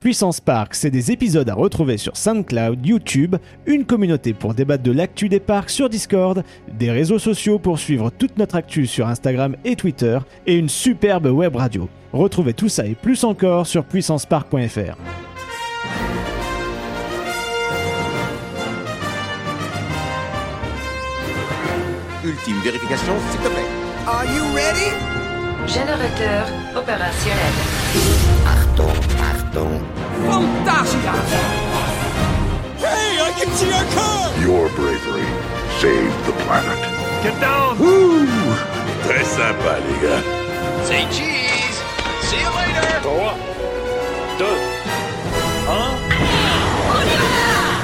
Puissance Park, c'est des épisodes à retrouver sur SoundCloud, YouTube, une communauté pour débattre de l'actu des parcs sur Discord, des réseaux sociaux pour suivre toute notre actu sur Instagram et Twitter, et une superbe web radio. Retrouvez tout ça et plus encore sur puissancepark.fr. Ultime vérification, s'il te plaît. Are you ready? Générateur opérationnel. Achtung. Fantasia! Hey, I can see our car! Your bravery saved the planet. Ouh, très sympa, les gars. Say cheese! See you later!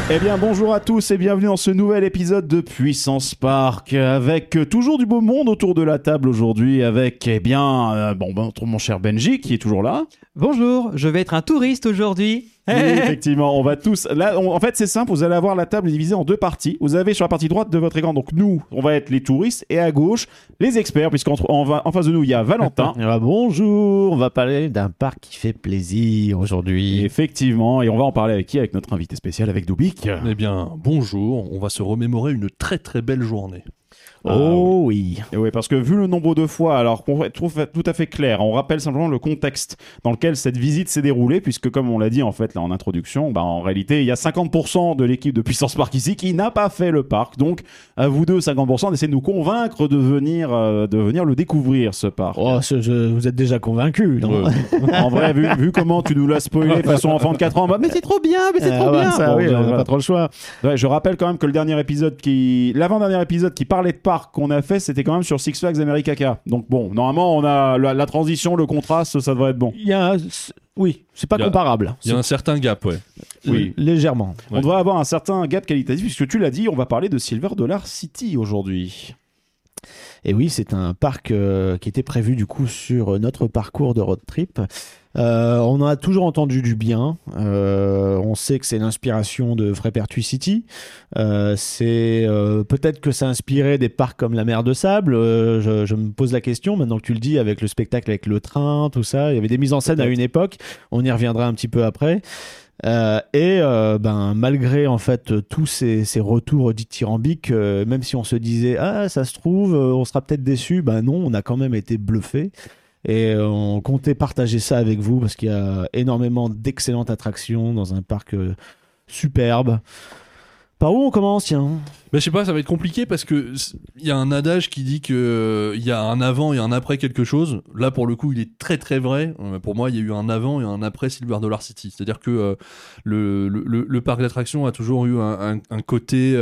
Eh bien bonjour à tous et bienvenue dans ce nouvel épisode de Puissance Park avec toujours du beau monde autour de la table aujourd'hui avec eh bien euh, bon ben, mon cher Benji qui est toujours là. Bonjour, je vais être un touriste aujourd'hui. Oui, effectivement, on va tous là on- en fait c'est simple, vous allez avoir la table divisée en deux parties. Vous avez sur la partie droite de votre écran donc nous, on va être les touristes et à gauche les experts puisqu'en en, va- en face de nous il y a Valentin. Ah, bonjour, on va parler d'un parc qui fait plaisir aujourd'hui. Effectivement, et on va en parler avec qui? Avec notre invité spécial, avec Dubik. Eh bien, bonjour, on va se remémorer une très très belle journée. Oh oui. Et ouais, parce que vu le nombre de fois, alors qu'on être tout à fait clair, on rappelle simplement le contexte dans lequel cette visite s'est déroulée, puisque comme on l'a dit en fait là en introduction, bah, en réalité il y a 50% de l'équipe de Puissance Park ici qui n'a pas fait le parc, donc à vous deux 50% d'essayer de nous convaincre de venir, euh, de venir le découvrir ce parc. Oh, ce- je- vous êtes déjà convaincu, en vrai, vu, vu comment tu nous l'as spoilé façon enfant de 4 ans, bah, mais c'est trop bien, mais c'est Ah trop bien. ça, Bon, oui, on n'a pas trop le choix. Ouais, je rappelle quand même que le dernier épisode qui, l'avant-dernier épisode qui parlait de parc qu'on a fait, c'était quand même sur Six Flags America. Donc bon, normalement, on a la, la transition, le contraste, ça devrait être bon. Il y a un- Oui, c'est pas Il y a- comparable. Il y a un certain gap, ouais. Oui. Légèrement. On devrait avoir un certain gap qualitatif, puisque tu l'as dit, on va parler de Silver Dollar City aujourd'hui. Et oui, c'est un parc euh, qui était prévu du coup sur notre parcours de road trip. Euh, on en a toujours entendu du bien. Euh, on sait que c'est l'inspiration de Frépertuis City. Euh, c'est euh, peut-être que ça a inspiré des parcs comme la Mer de Sable. Euh, je, je me pose la question maintenant que tu le dis avec le spectacle avec le train, tout ça. Il y avait des mises en scène à une époque. On y reviendra un petit peu après. Euh, et euh, ben malgré en fait tous ces, ces retours dithyrambiques, euh, même si on se disait ah ça se trouve euh, on sera peut-être déçu, ben non on a quand même été bluffé et on comptait partager ça avec vous parce qu'il y a énormément d'excellentes attractions dans un parc superbe. Par où on commence tiens Mais je sais pas, ça va être compliqué parce que il y a un adage qui dit que euh, il y a un avant et un après quelque chose. Là, pour le coup, il est très très vrai. Euh, pour moi, il y a eu un avant et un après Silver Dollar City. C'est-à-dire que euh, le, parc d'attractions a toujours eu un, côté,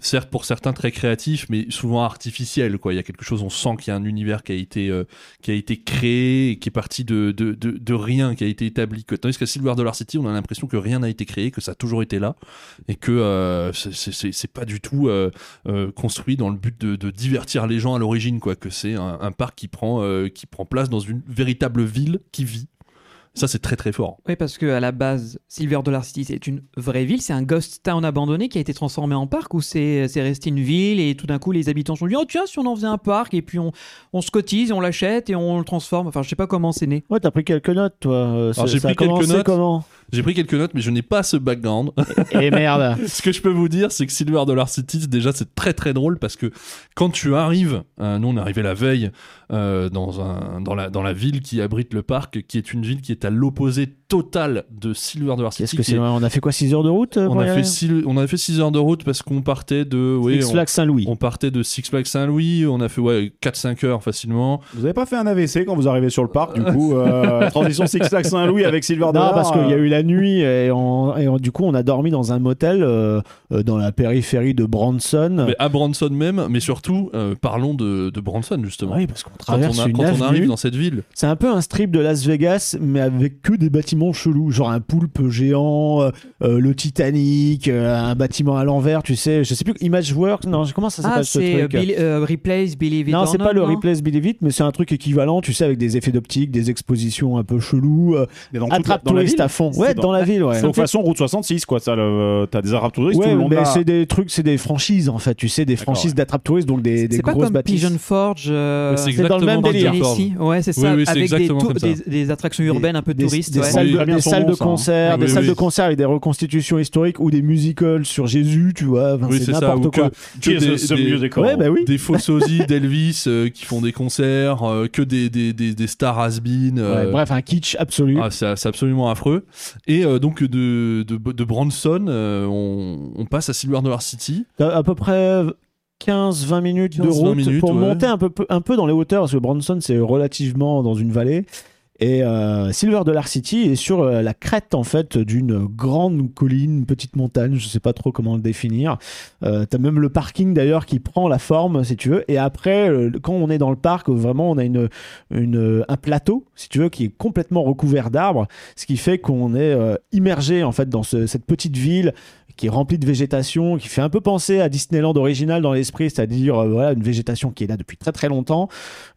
certes pour certains très créatif, mais souvent artificiel. Quoi. Il y a quelque chose, on sent qu'il y a un univers qui a été, euh, qui créé, qui est parti de, rien, qui a été établi. Tandis qu'à Silver Dollar City, on a l'impression que rien n'a été créé, que ça a toujours été là et que euh, c'est- pas du tout euh, construit dans le but de, divertir les gens à l'origine, quoi. Que c'est un, parc qui prend, qui prend place dans une véritable ville qui vit. Ça, c'est très très fort. Oui, parce que à la base, Silver Dollar City, c'est une vraie ville, c'est un ghost town abandonné qui a été transformé en parc ou c'est c'est resté une ville et tout d'un coup les habitants se sont dit oh tiens si on en faisait un parc et puis on, on se cotise on l'achète et on le transforme. Enfin, je sais pas comment c'est né. Ouais t'as pris quelques notes toi. Euh, ça- j'ai ça a pris quelques commencé notes. comment? J'ai pris quelques notes, mais je n'ai pas ce background. Et merde. Ce que je peux vous dire, c'est que Silver Dollar City, déjà, c'est très très drôle parce que quand tu arrives, euh, nous on est arrivé la veille euh, dans, un, dans, la, dans la ville qui abrite le parc, qui est une ville qui est à l'opposé total de Silver Dollar City. Qu'est-ce que est- On a fait quoi 6 heures de route euh, on a, fait six, on a fait 6 heures de route parce qu'on partait de. Oui, Six Flags Saint-Louis. on partait de Six Flags Saint-Louis, on a fait ouais, 4-5 heures facilement. Vous avez pas fait un AVC quand vous arrivez sur le parc, du coup, euh, transition Six Flags Saint-Louis avec Silver Non, Dollar. parce qu'il y a eu la nuit et, on- et on- du coup on a dormi dans un motel euh, euh, dans la périphérie de Branson. Mais à Branson même, mais surtout, euh, parlons de, de Branson justement. Oui, parce qu'on Quand, traverse on, a- une quand on arrive dans cette ville, C'est un peu un strip de Las Vegas, mais avec que des bâtiments chelous, genre un poulpe géant, euh, le Titanic, euh, un bâtiment à l'envers, tu sais, je sais plus, Imageworks, non, comment ça s'appelle Ah, ce c'est truc Bill- euh, Replace Believe It non, c'est Not, pas le non Replace Believe It, mais c'est un truc équivalent, tu sais, avec des effets d'optique, des expositions un peu cheloues, euh, la- attrape la touriste à fond. Ouais, Ouais, dans la ville, ouais. Donc façon route 66 quoi, ça le- t'as des attrape touristes tout Ouais, le long de mais c'est des trucs, c'est des franchises en fait. Tu sais, des franchises ouais. d'attrape touristes, donc des, des C'est pas grosses comme bâtisses. Pigeon Forge. euh, Ouais, c'est dans le même délire. Ici. Ouais, c'est ça. Oui, oui, avec des, ça. des, des attractions urbaines un peu touristes. des ouais. salles, de, salles hein. concert, des salles de concert avec des reconstitutions historiques ou des musicals sur Jésus, tu vois. Enfin, c'est n'importe quoi. que, Qui que est des, des- bah faux sosies d'Elvis euh, qui font des concerts, euh, que des, des, stars has-been. euh, bref, un kitsch absolu. ah, c'est absolument affreux. Et euh, donc de, de, de Branson, euh, on, on passe à Silver Dollar City. T'as à peu près 15-20 minutes de 15-20 route minutes, pour ouais. monter un peu, un peu dans les hauteurs, parce que Bronson, c'est relativement dans une vallée. Et euh, Silver Dollar City est sur euh, la crête en fait d'une grande colline, petite montagne, je sais pas trop comment le définir. Euh, T'as même le parking d'ailleurs qui prend la forme si tu veux. Et après, euh, quand on est dans le parc, vraiment on a une, un plateau si tu veux qui est complètement recouvert d'arbres, ce qui fait qu'on est immergé en fait dans ce- cette petite ville qui est remplie de végétation, qui fait un peu penser à Disneyland original dans l'esprit, c'est-à-dire euh, une végétation qui est là depuis très très longtemps,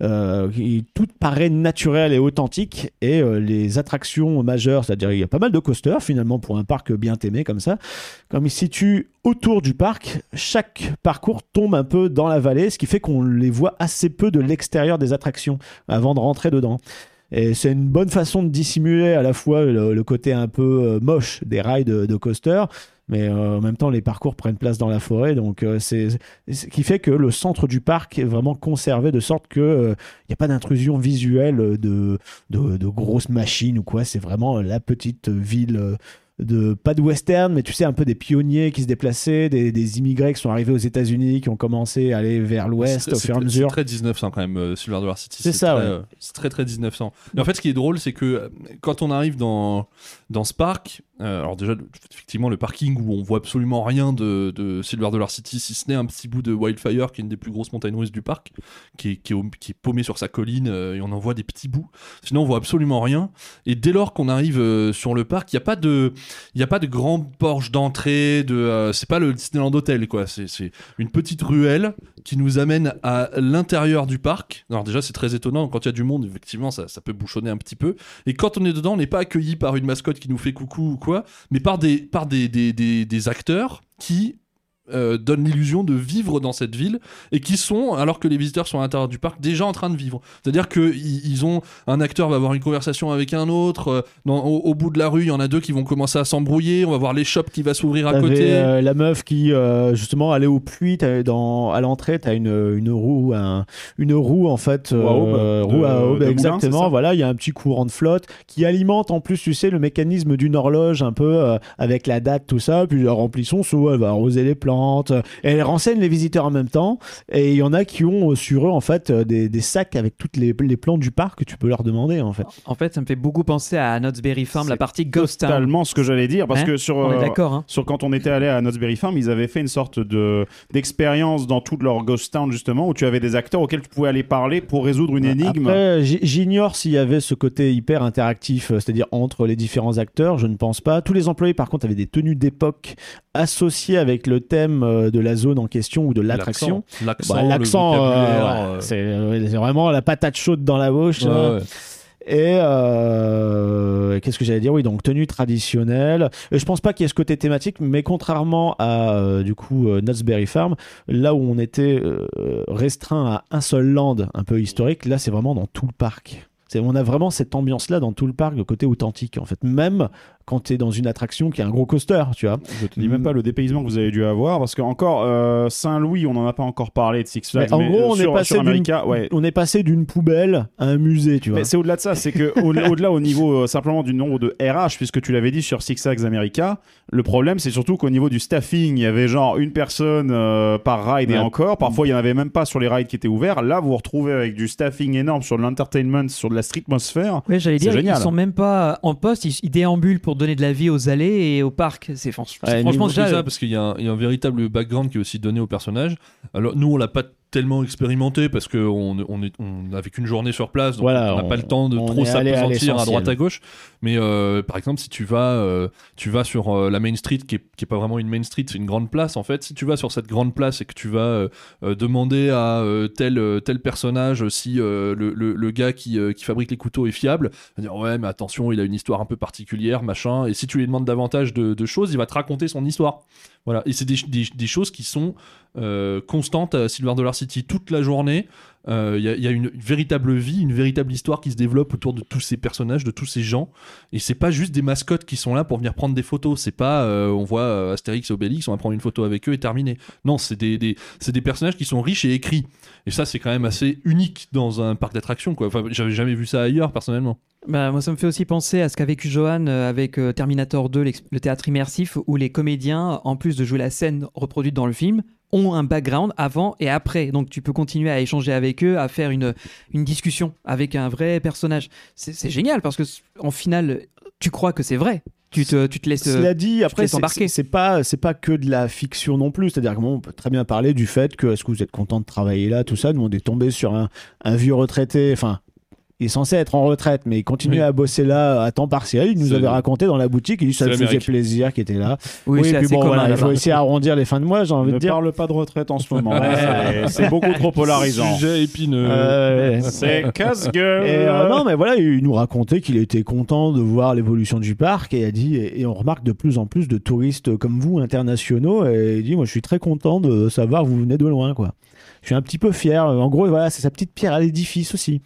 euh, qui- tout paraît naturel et authentique, et euh, les attractions majeures, c'est-à-dire il y a pas mal de coasters finalement pour un parc bien aimé comme ça, comme il se situe autour du parc, chaque parcours tombe un peu dans la vallée, ce qui fait qu'on les voit assez peu de l'extérieur des attractions avant de rentrer dedans. Et c'est une bonne façon de dissimuler à la fois le, côté un peu euh, moche des rails de, coaster, mais euh, en même temps les parcours prennent place dans la forêt, donc euh, c'est ce qui fait que le centre du parc est vraiment conservé de sorte que euh, il n'y a pas d'intrusion visuelle de, de, de grosses machines ou quoi. C'est vraiment la petite ville. De pas de western, mais tu sais un peu des pionniers qui se déplaçaient, des, des immigrés qui sont arrivés aux États-Unis, qui ont commencé à aller vers l'ouest au fur et à mesure. C'est très 1900 quand même, euh, Silver Dollar City. C'est ça, très, ouais. euh, C'est très très 1900. Mais en fait, ce qui est drôle, c'est que euh, quand on arrive dans, dans ce parc, alors déjà, effectivement, le parking où on voit absolument rien de, de Silver Dollar City, si ce n'est un petit bout de Wildfire, qui est une des plus grosses montagnes russes du parc, qui est, qui est, au- qui est paumé sur sa colline, euh, et on en voit des petits bouts. Sinon, on voit absolument rien. Et dès lors qu'on arrive euh, sur le parc, il n'y a pas de, a pas de grand porche d'entrée, de, euh, c'est pas le Disneyland Hotel, quoi. C'est une petite ruelle qui nous amène à l'intérieur du parc. Alors déjà, c'est très étonnant. Quand il y a du monde, effectivement, ça, peut bouchonner un petit peu. Et quand on est dedans, on n'est pas accueilli par une mascotte qui nous fait coucou ou quoi, mais par des, par des, des, des acteurs qui euh, donnent l'illusion de vivre dans cette ville et qui sont, alors que les visiteurs sont à l'intérieur du parc, déjà en train de vivre. C'est-à-dire que ils ont un acteur va avoir une conversation avec un autre. euh, dans- au, au bout de la rue, il y en a deux qui vont commencer à s'embrouiller. On va voir les shops qui va s'ouvrir à T'avais, côté. euh, la meuf qui euh, justement allait au puits t'avais dans à l'entrée t'as une, une roue un- une roue en fait Roue à aube, euh, de- roue à aube, de moulin, exactement ça voilà il y a un petit courant de flotte qui alimente en plus tu sais le mécanisme d'une horloge un peu euh, avec la date tout ça puis elle remplit son seau elle va arroser les plantes euh, et elle renseigne les visiteurs en même temps et il y en a qui ont euh, sur eux en fait euh, des, des sacs avec toutes les, les plantes du parc que tu peux leur demander en fait En fait, ça me fait beaucoup penser à Knott's Berry Farm, la partie Ghost Town. totalement ce que j'allais dire parce Hein que sur On est euh, hein sur quand on était allé à Knott's Berry Farm, ils avaient fait une sorte de d'expérience dans toute leur ghost town justement où tu avais des acteurs auxquels tu pouvais aller parler pour résoudre une énigme. Après, j- j'ignore s'il y avait ce côté hyper interactif, c'est-à-dire entre les différents acteurs, je ne pense pas. Tous les employés, par contre, avaient des tenues d'époque associées avec le thème euh, de la zone en question ou de l'attraction. L'accent, Bah, L'accent, euh, euh, c'est vraiment la patate chaude dans la bouche. ouais, là. ouais. Et euh, qu'est-ce que j'allais dire? Oui, donc tenue traditionnelle. Et je pense pas qu'il y ait ce côté thématique, mais contrairement à euh, du coup euh, Knott's Berry Farm, là où on était restreint à un seul land un peu historique, là c'est vraiment dans tout le parc. On a vraiment cette ambiance-là dans tout le parc, le côté authentique en fait. Même quand tu es dans une attraction qui est un gros coaster, tu vois. Je te dis même pas le dépaysement que vous avez dû avoir parce que encore euh, Saint-Louis, on en a pas encore parlé de Six Flags. Mais en mais, gros, euh, on sur, est passé sur d'une America, ouais. on est passé d'une poubelle à un musée, tu vois. Mais c'est au-delà de ça, c'est que au- au-delà au niveau euh, simplement du nombre de RH, puisque tu l'avais dit sur Six Flags America, le problème c'est surtout qu'au niveau du staffing, il y avait genre une personne euh, par ride et encore. Parfois, il y en avait même pas sur les rides qui étaient ouverts. Là, vous vous retrouvez avec du staffing énorme sur de l'entertainment, sur de la streetmosphère. Oui, j'allais C'est dire, génial. ils sont même pas en poste, ils, ils déambulent pour donner de la vie aux allées et au parc. C'est fran- c'est Ouais, franchement C'est déjà. ça, parce qu'il y, a un- il y a un véritable background qui est aussi donné au personnage. Alors, nous, on l'a pas tellement expérimenté parce que on, est on qu'une journée sur place donc Voilà, on n'a pas le temps de trop à s'apesantir à, l'essentiel. droite à gauche. Mais euh, par exemple si tu vas euh, tu vas sur euh, la main street qui est, qui est pas vraiment une main street c'est une grande place en fait. Si tu vas sur cette grande place et que tu vas demander à tel tel personnage si le, le, le gars qui, qui fabrique les couteaux est fiable va dire ouais mais attention il a une histoire un peu particulière machin. Et si tu lui demandes davantage de, de choses il va te raconter son histoire. Voilà. Et c'est des, des, des choses qui sont euh, constantes à Silver Dollar City toute la journée Euh, il y, a- il y a une véritable vie, une véritable histoire qui se développe autour de tous ces personnages, de tous ces gens. Et c'est pas juste des mascottes qui sont là pour venir prendre des photos. C'est pas, euh, on voit euh, Astérix et Obélix, on va prendre une photo avec eux et terminé. Non, c'est des, des, des personnages qui sont riches et écrits. Et ça, c'est quand même assez unique dans un parc d'attractions. Enfin, j'avais jamais vu ça ailleurs personnellement. Bah, moi, ça me fait aussi penser à ce qu'a vécu Johan euh, avec euh, Terminator 2, l'ex- le théâtre immersif, où les comédiens, en plus de jouer la scène reproduite dans le film, ont un background avant et après. Donc tu peux continuer à échanger avec eux, à faire une, une discussion avec un vrai personnage. C'est génial parce que en final, tu crois que c'est vrai. Tu te, tu te laisses. euh, Cela dit, après, c'est- pas, c'est pas que de la fiction non plus. C'est-à-dire que bon, on peut très bien parler du fait que est-ce que vous êtes content de travailler là, tout ça? Nous, on est tombé sur un, un vieux retraité, enfin. Il est censé être en retraite, mais il continue Oui. à bosser là à temps partiel. Il nous avait raconté dans la boutique, il dit ça lui faisait plaisir qu'il était là. Oui, c'est puis bon, commun voilà, il faut là-bas. essayer d'arrondir les fins de mois, j'ai envie Ne de dire. parle pas de retraite en ce moment. C'est- c'est beaucoup trop polarisant. Sujet épineux. Euh. C'est casse-gueule. Et, euh, non, mais voilà, il nous racontait qu'il était content de voir l'évolution du parc et a dit et, et on remarque de plus en plus de touristes comme vous internationaux et il dit moi je suis très content de savoir que vous venez de loin quoi. Je suis un petit peu fier. En gros, voilà, c'est sa petite pierre à l'édifice aussi.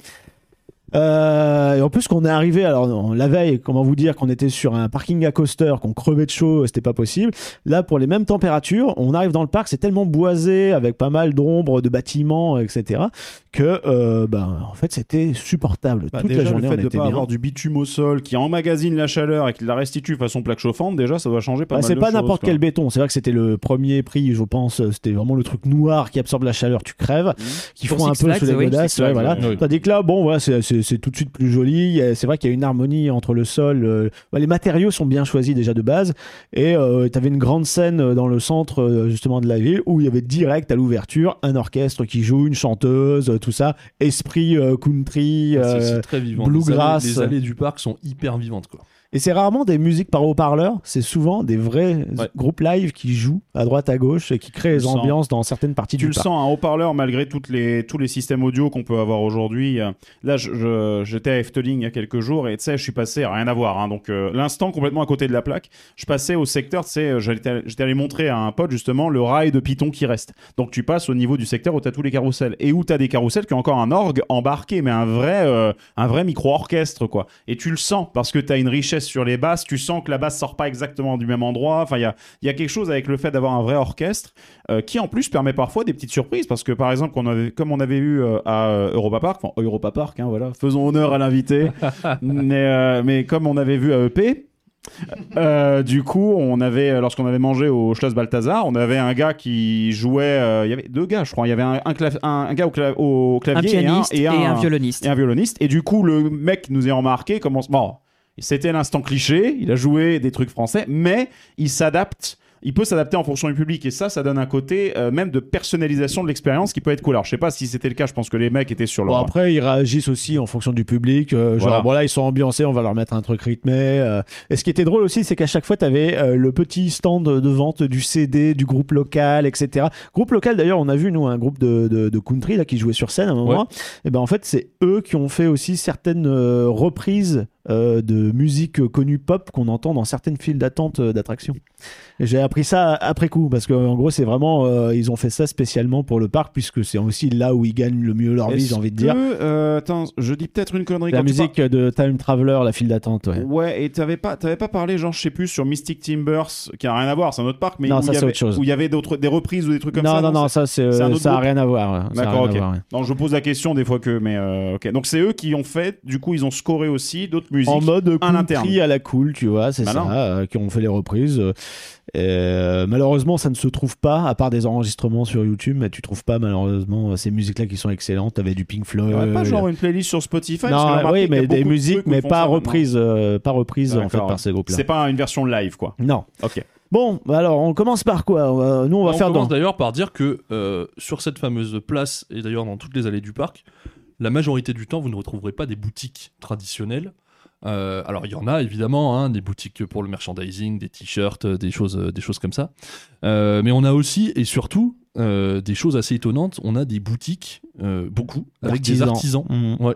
Euh, et en plus qu'on est arrivé, alors non, la veille, comment vous dire qu'on était sur un parking à coaster, qu'on crevait de chaud, c'était pas possible. Là, pour les mêmes températures, on arrive dans le parc, c'est tellement boisé, avec pas mal d'ombres, de bâtiments, etc., que, euh, ben, en fait, c'était supportable. Bah, Toute déjà, la journée, le fait on de était pas bien. avoir du bitume au sol qui emmagasine la chaleur et qui la restitue façon plaque chauffante, déjà ça doit changer pas Bah, mal c'est pas n'importe quel béton. C'est vrai que c'était le premier prix, je pense. C'était vraiment le truc noir qui absorbe la chaleur, tu crèves, qui Pour font un peu sous les oui, godasses. Ouais, voilà. oui. Tandis que là, bon, voilà, c'est- c'est tout de suite plus joli. C'est vrai qu'il y a une harmonie entre le sol. euh, bah, les matériaux sont bien choisis déjà de base. Et tu avais une grande scène euh, dans le centre euh, justement de la ville où il y avait direct à l'ouverture un orchestre qui joue, une chanteuse, euh, tout ça, esprit euh, country. Euh, vivant. bluegrass. Les allées du parc sont hyper vivantes. Quoi. Et c'est rarement des musiques par haut-parleur, c'est souvent des vrais Ouais. groupes live qui jouent à droite à gauche et qui créent les le sens. ambiances dans certaines parties Tu du le parc. sens, un haut-parleur, malgré toutes les, tous les systèmes audio qu'on peut avoir aujourd'hui. Euh, Là, j'étais à Efteling il y a quelques jours et tu sais, je suis passé, rien à voir. hein, donc, euh, l'instant complètement à côté de la plaque, je passais au secteur, tu sais, j'étais allé montrer à un pote justement le rail de Python qui reste. Donc, tu passes au niveau du secteur où tu as tous les carrousels et où tu as des carrousels qui ont encore un orgue embarqué, mais un vrai, euh, un vrai micro-orchestre, quoi. Et tu le sens parce que tu as une richesse sur les basses, tu sens que la basse sort pas exactement du même endroit. Enfin, il y a, y a quelque chose avec le fait d'avoir un vrai orchestre euh, qui en plus permet parfois des petites surprises parce que par exemple qu'on avait, comme on avait eu euh, à euh, Europa Park, enfin Europa Park, hein, voilà, faisons honneur à l'invité, mais, mais comme on avait vu à EP. euh, du coup, on avait, lorsqu'on avait mangé au Schloss Balthazar, on avait un gars qui jouait. euh, Il y avait deux gars, je crois. Il y avait un, un, clav- un- un gars au, cla- au un clavier pianiste et un, et un violoniste. et un violoniste. Et du coup, le mec nous est remarqué comment. Bon, c'était l'instant cliché. Il a joué des trucs français, mais il s'adapte. Il peut s'adapter en fonction du public et ça, ça donne un côté euh, même de personnalisation de l'expérience qui peut être cool. Alors, je sais pas si c'était le cas. Je pense que les mecs étaient sur Bon, leur. après, ils réagissent aussi en fonction du public. euh, Voilà. Genre, bon, là, ils sont ambiancés, on va leur mettre un truc rythmé. euh. Et ce qui était drôle aussi, c'est qu'à chaque fois, tu avais le petit stand de vente du CD, du groupe local, etc. Groupe local, d'ailleurs, on a vu, nous, un groupe de, de, de country là, qui jouait sur scène à un moment. Et ben, en fait, c'est eux qui ont fait aussi certaines reprises de musique euh, connue pop qu'on entend dans certaines files d'attente euh, d'attractions. J'ai appris ça après coup, parce qu'en gros, c'est vraiment, euh, ils ont fait ça spécialement pour le parc, puisque c'est aussi là où ils gagnent le mieux leur vie, j'ai envie de dire. que, euh, attends, je dis peut-être une connerie. La quand musique de Time Traveler, la file d'attente, ouais. Ouais, et t'avais pas, t'avais pas parlé, genre, je sais plus, sur Mystic Timbers, qui a rien à voir, c'est un autre parc, mais Non, où ça, il y avait- autre chose. Où il y avait d'autres, des reprises ou des trucs comme non, ça. non, non, ça, c'est, euh, ça a rien à voir. D'accord, ok. voir, ouais. Non, je pose la question des fois que, mais euh, ok. Donc c'est eux qui ont fait, du coup, ils ont scoré aussi d'autres musiques. En mode country à la cool, tu vois, c'est Malin. ça, euh, qui ont fait les reprises. Euh, malheureusement, ça ne se trouve pas, à part des enregistrements sur YouTube, mais tu trouves pas malheureusement euh, ces musiques-là qui sont excellentes. T'avais du Pink Il y Floyd. pas genre une playlist sur Spotify parce que j'ai non, oui, mais des de musiques, mais pas reprises, euh, pas reprises en fait par ces groupes-là. C'est pas une version live, quoi. Non. Ok. Bon, bah alors on commence par quoi? On va- Nous, on va on faire commence dans. d'ailleurs par dire que euh, sur cette fameuse place, et d'ailleurs dans toutes les allées du parc, la majorité du temps, vous ne retrouverez pas des boutiques traditionnelles. Euh, alors il y en a évidemment, hein, des boutiques pour le merchandising, des t-shirts, euh, des choses, euh, des choses comme ça. Euh, mais on a aussi et surtout euh, des choses assez étonnantes. On a des boutiques, beaucoup, avec des artisans. Mhm.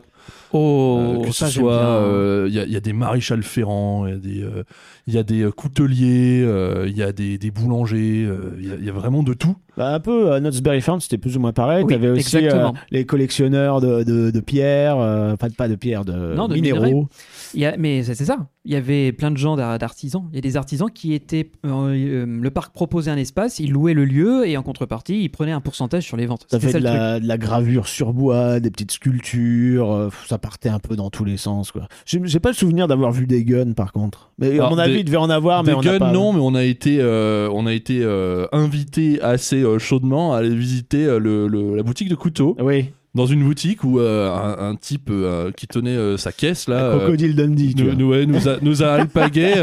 Oh, Euh, que ça, ce soit, euh, il y, a- il y a des maréchals ferrants, il y a des, euh, il y a des euh, couteliers, euh, il y a des, des boulangers, euh, il y a- il y, a vraiment de tout. Bah, un peu, à Knott's Farm, c'était plus ou moins pareil. Oui, T'avais aussi exactement. euh, les collectionneurs de, de, de pierres, euh, pas, de- pas de pierres, de, Non, de minéraux. minerais. Il y a, mais c'est ça. Il y avait plein de gens d'ar- d'artisans. Il y a des artisans qui étaient. euh, euh, le parc proposait un espace, ils louaient le lieu et en contrepartie, ils prenaient un pourcentage sur les ventes. Ça C'était fait ça de le truc. la, de la gravure sur bois, des petites sculptures, euh, ça partait un peu dans tous les sens. quoi. J'ai pas le souvenir d'avoir vu des guns par contre. Mais à Alors, mon avis, des- il devait en avoir, mais Des on n'a guns, pas. non, mais on a été, euh, on a été euh, invité assez euh, chaudement à aller visiter euh, le, le- la boutique de couteaux. Oui, Dans une boutique où euh, un, un type euh, qui tenait euh, sa caisse là. Crocodile Dundee, nous, nous- ouais, nous a, nous a alpagué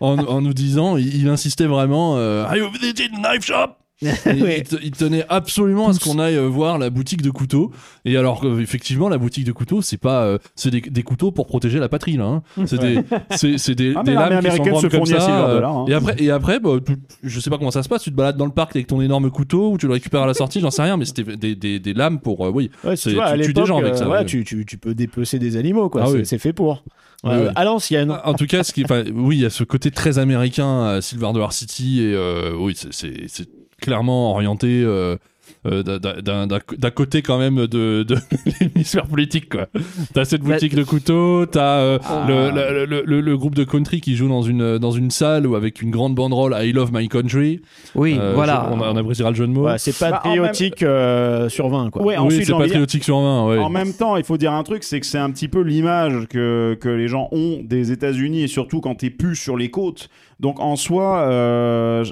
en, en nous disant, il, il insistait vraiment, Are you visiting the knife shop Il, te- il tenait absolument à ce qu'on aille euh, voir la boutique de couteaux. Et alors effectivement, la boutique de couteaux, c'est pas, euh, c'est des, des couteaux pour protéger la patrie là. hein. C'est des, c'est, c'est des, Ah, des lames qui sont américaine se comme ça. Euh, hein. Et après, et après, bah, tu- je sais pas comment ça se passe. Tu te balades dans le parc avec ton énorme couteau ou tu le récupères à la sortie, j'en sais rien. Mais c'était des, des, des lames pour, euh, oui. Ouais, c'est- tu vois, tu tues des gens avec ça, ouais. tu, tu, tu peux dépecer des animaux, quoi. Ah c'est oui. c'est fait pour. Ouais, Euh, ouais. À l'ancienne. En tout cas, ce qui, oui, il y a ce côté très américain à Silver Dollar City et euh, oui, c'est- c'est c'est clairement orienté. euh, euh, d'un- côté quand même de, de l'hémisphère politique quoi. T'as cette Bah, boutique de couteaux, t'as euh, Ah. le, le, le, le- le groupe de country qui joue dans une dans une salle ou avec une grande banderole I love my country. Oui, Euh, voilà. je- on, a- on appréciera le jeu de mots. Ouais, c'est Bah, patriotique euh, sur 20, quoi. Ouais, oui, c'est patriotique sur 20. Ouais. En même temps, il faut dire un truc, c'est que c'est un petit peu l'image que, que les gens ont des États-Unis et surtout quand t'es plus sur les côtes. Donc en soi, euh,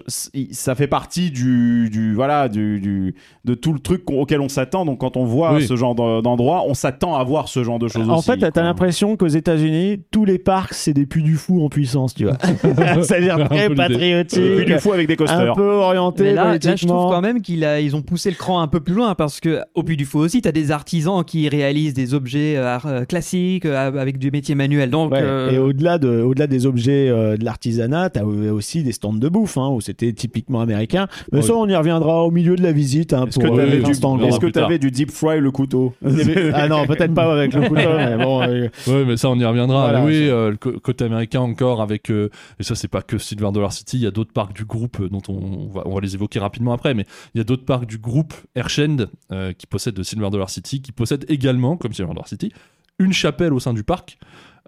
ça fait partie du, du voilà du, du- de tout le truc auquel on s'attend. Donc quand on voit Oui. ce genre d'en- d'endroit, on s'attend à voir ce genre de choses En aussi. fait, t'as l'impression qu'aux États-Unis, tous les parcs, c'est des puits du fou en puissance, tu vois. C'est-à-dire Un très patriotique, du fou avec des un coasters. peu orienté Mais là, là, je trouve quand même qu'ils ont poussé le cran un peu plus loin parce que au Puy du Fou aussi, tu as des artisans qui réalisent des objets euh, euh, classiques euh, avec du métier manuel. Donc, Ouais, euh, Et au-delà de, au-delà des objets euh, de l'artisanat, t'as aussi des stands de bouffe, hein, où c'était typiquement américain. Mais ça, on y reviendra au milieu de la visite, hein, Est-ce que euh, t'avais les du, est-ce que t'avais deep fry le couteau ah non, peut-être pas avec le couteau, mais bon. euh, Ouais, mais ça, on y reviendra. Voilà, oui, euh, le côté américain encore avec. euh, et ça, c'est pas que Silver Dollar City. Il y a d'autres parcs du groupe euh, dont on, on va, on va les évoquer rapidement après. Mais il y a d'autres parcs du groupe euh, qui possèdent Silver Dollar City, qui possèdent également, comme Silver Dollar City, une chapelle au sein du parc.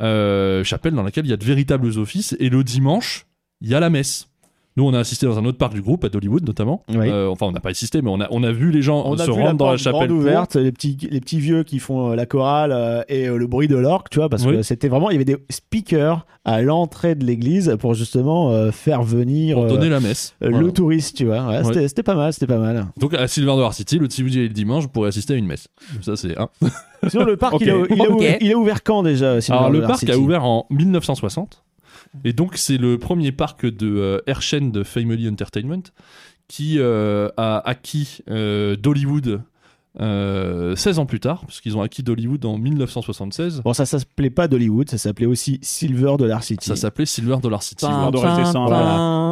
euh, chapelle dans laquelle il y a de véritables offices. Et le dimanche, il y a la messe. Nous, on a assisté dans un autre parc du groupe, à Dollywood notamment. Oui. Euh, enfin, on n'a pas assisté, mais on a, on a vu les gens On se rendre la dans la chapelle. ouverte, les petits, les petits vieux qui font euh, la chorale euh, et euh, le bruit de l'orgue, tu vois, parce que c'était vraiment, il y avait des speakers à l'entrée de l'église pour justement euh, faire venir pour euh, donner la messe. le Voilà. touriste, tu vois. Ouais, Ouais. c'était- C'était pas mal, c'était pas mal. Donc à Silver Dollar City, le samedi et le dimanche, vous pourrez assister à une messe. Ça c'est un. Sinon, le parc, il, a, il a Ok. ouvert, il a ouvert quand déjà Silver Alors le parc City? a ouvert en 1960 et donc c'est le premier parc de euh, Airchain de Family Entertainment qui euh, a acquis euh, d'Hollywood euh, 16 ans plus tard, parce qu'ils ont acquis d'Hollywood en 1976. Bon, ça s'appelait pas Dollywood, ça s'appelait aussi Silver Dollar City. Ça s'appelait Silver Dollar City.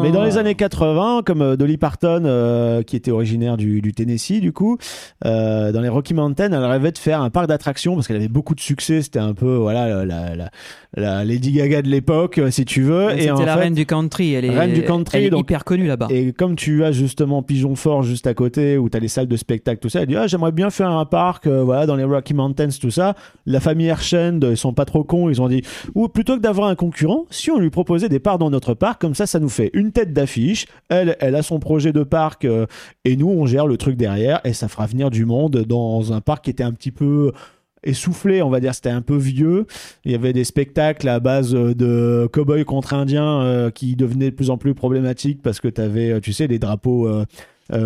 Mais dans les années 80, comme euh, Dolly Parton, euh, qui était originaire du, du Tennessee, du coup, euh, dans les Rocky Mountains, elle rêvait de faire un parc d'attractions parce qu'elle avait beaucoup de succès. C'était un peu, voilà, la, la, la Lady Gaga de l'époque, euh, si tu veux. C'était la fait, reine du country. Elle est, Reine du country, elle est donc- hyper connue là-bas. Et comme tu as justement Pigeon Fort juste à côté, où tu as les salles de spectacle, tout ça, elle dit ah, J'aimerais bien faire un parc euh, voilà, dans les Rocky Mountains, tout ça. La famille Hershend, ils sont pas trop cons, ils ont dit Ou plutôt que d'avoir un concurrent, si on lui proposait des parts dans notre parc, comme ça, ça nous fait une tête d'affiche. Elle, elle a son projet de parc, euh, et nous, on gère le truc derrière, et ça fera venir du monde dans un parc qui était un petit peu essoufflé, on va dire, c'était un peu vieux. Il y avait des spectacles à base euh, de cow-boys contre indiens euh, qui devenaient de plus en plus problématiques parce que tu avais, tu sais, les drapeaux, euh, euh,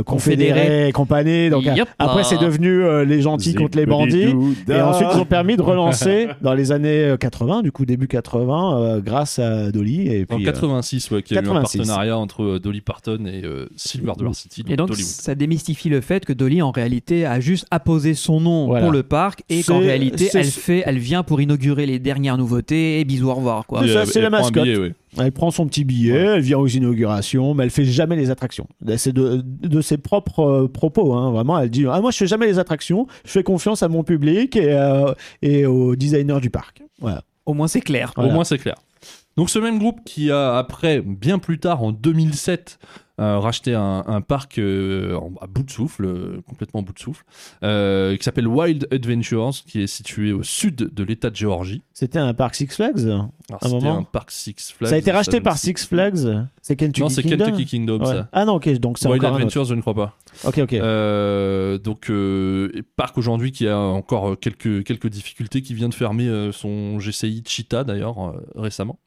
confédérés et compagnie. Donc Yep. après, c'est devenu euh, les gentils contre les bandits. Et ensuite, ils ont permis de relancer dans les années euh, 80, du coup début 80, euh, grâce à Dolly. Et En puis, euh, 86, ouais, qu'il y a eu un 86. partenariat entre euh, Dolly Parton et euh, Silver Dollar City, Et donc, ça démystifie le fait que Dolly, en réalité, a juste apposé son nom Voilà. pour le parc et qu'en réalité, elle fait, elle vient pour inaugurer les dernières nouveautés et bisous, au revoir, quoi. C'est euh, la mascotte. billet, ouais. Elle prend son petit billet, elle vient aux inaugurations, mais elle fait jamais les attractions. C'est de, de ses propres euh, propos, hein. vraiment. Elle dit ah moi je fais jamais les attractions, je fais confiance à mon public et, euh, et aux designers du parc. Voilà. Au moins, c'est clair. Voilà. Au moins, c'est clair. Donc, ce même groupe qui a, après, bien plus tard, en 2007, euh, racheté un, un parc euh, à bout de souffle, euh, complètement à bout de souffle, euh, qui s'appelle Wild Adventures, qui est situé au sud de l'État de Géorgie. C'était un parc Six Flags. C'était un parc Six Flags. ça a été racheté par Six. Flags. C'est Kentucky Non, c'est Kingdom. Kentucky Kingdom, Ouais. ça. Ah non, ok, donc c'est Wild. Adventures, je ne crois pas. Ok, ok. Donc, parc aujourd'hui qui a encore quelques, quelques difficultés, qui vient de fermer son GCI Cheetah d'ailleurs récemment,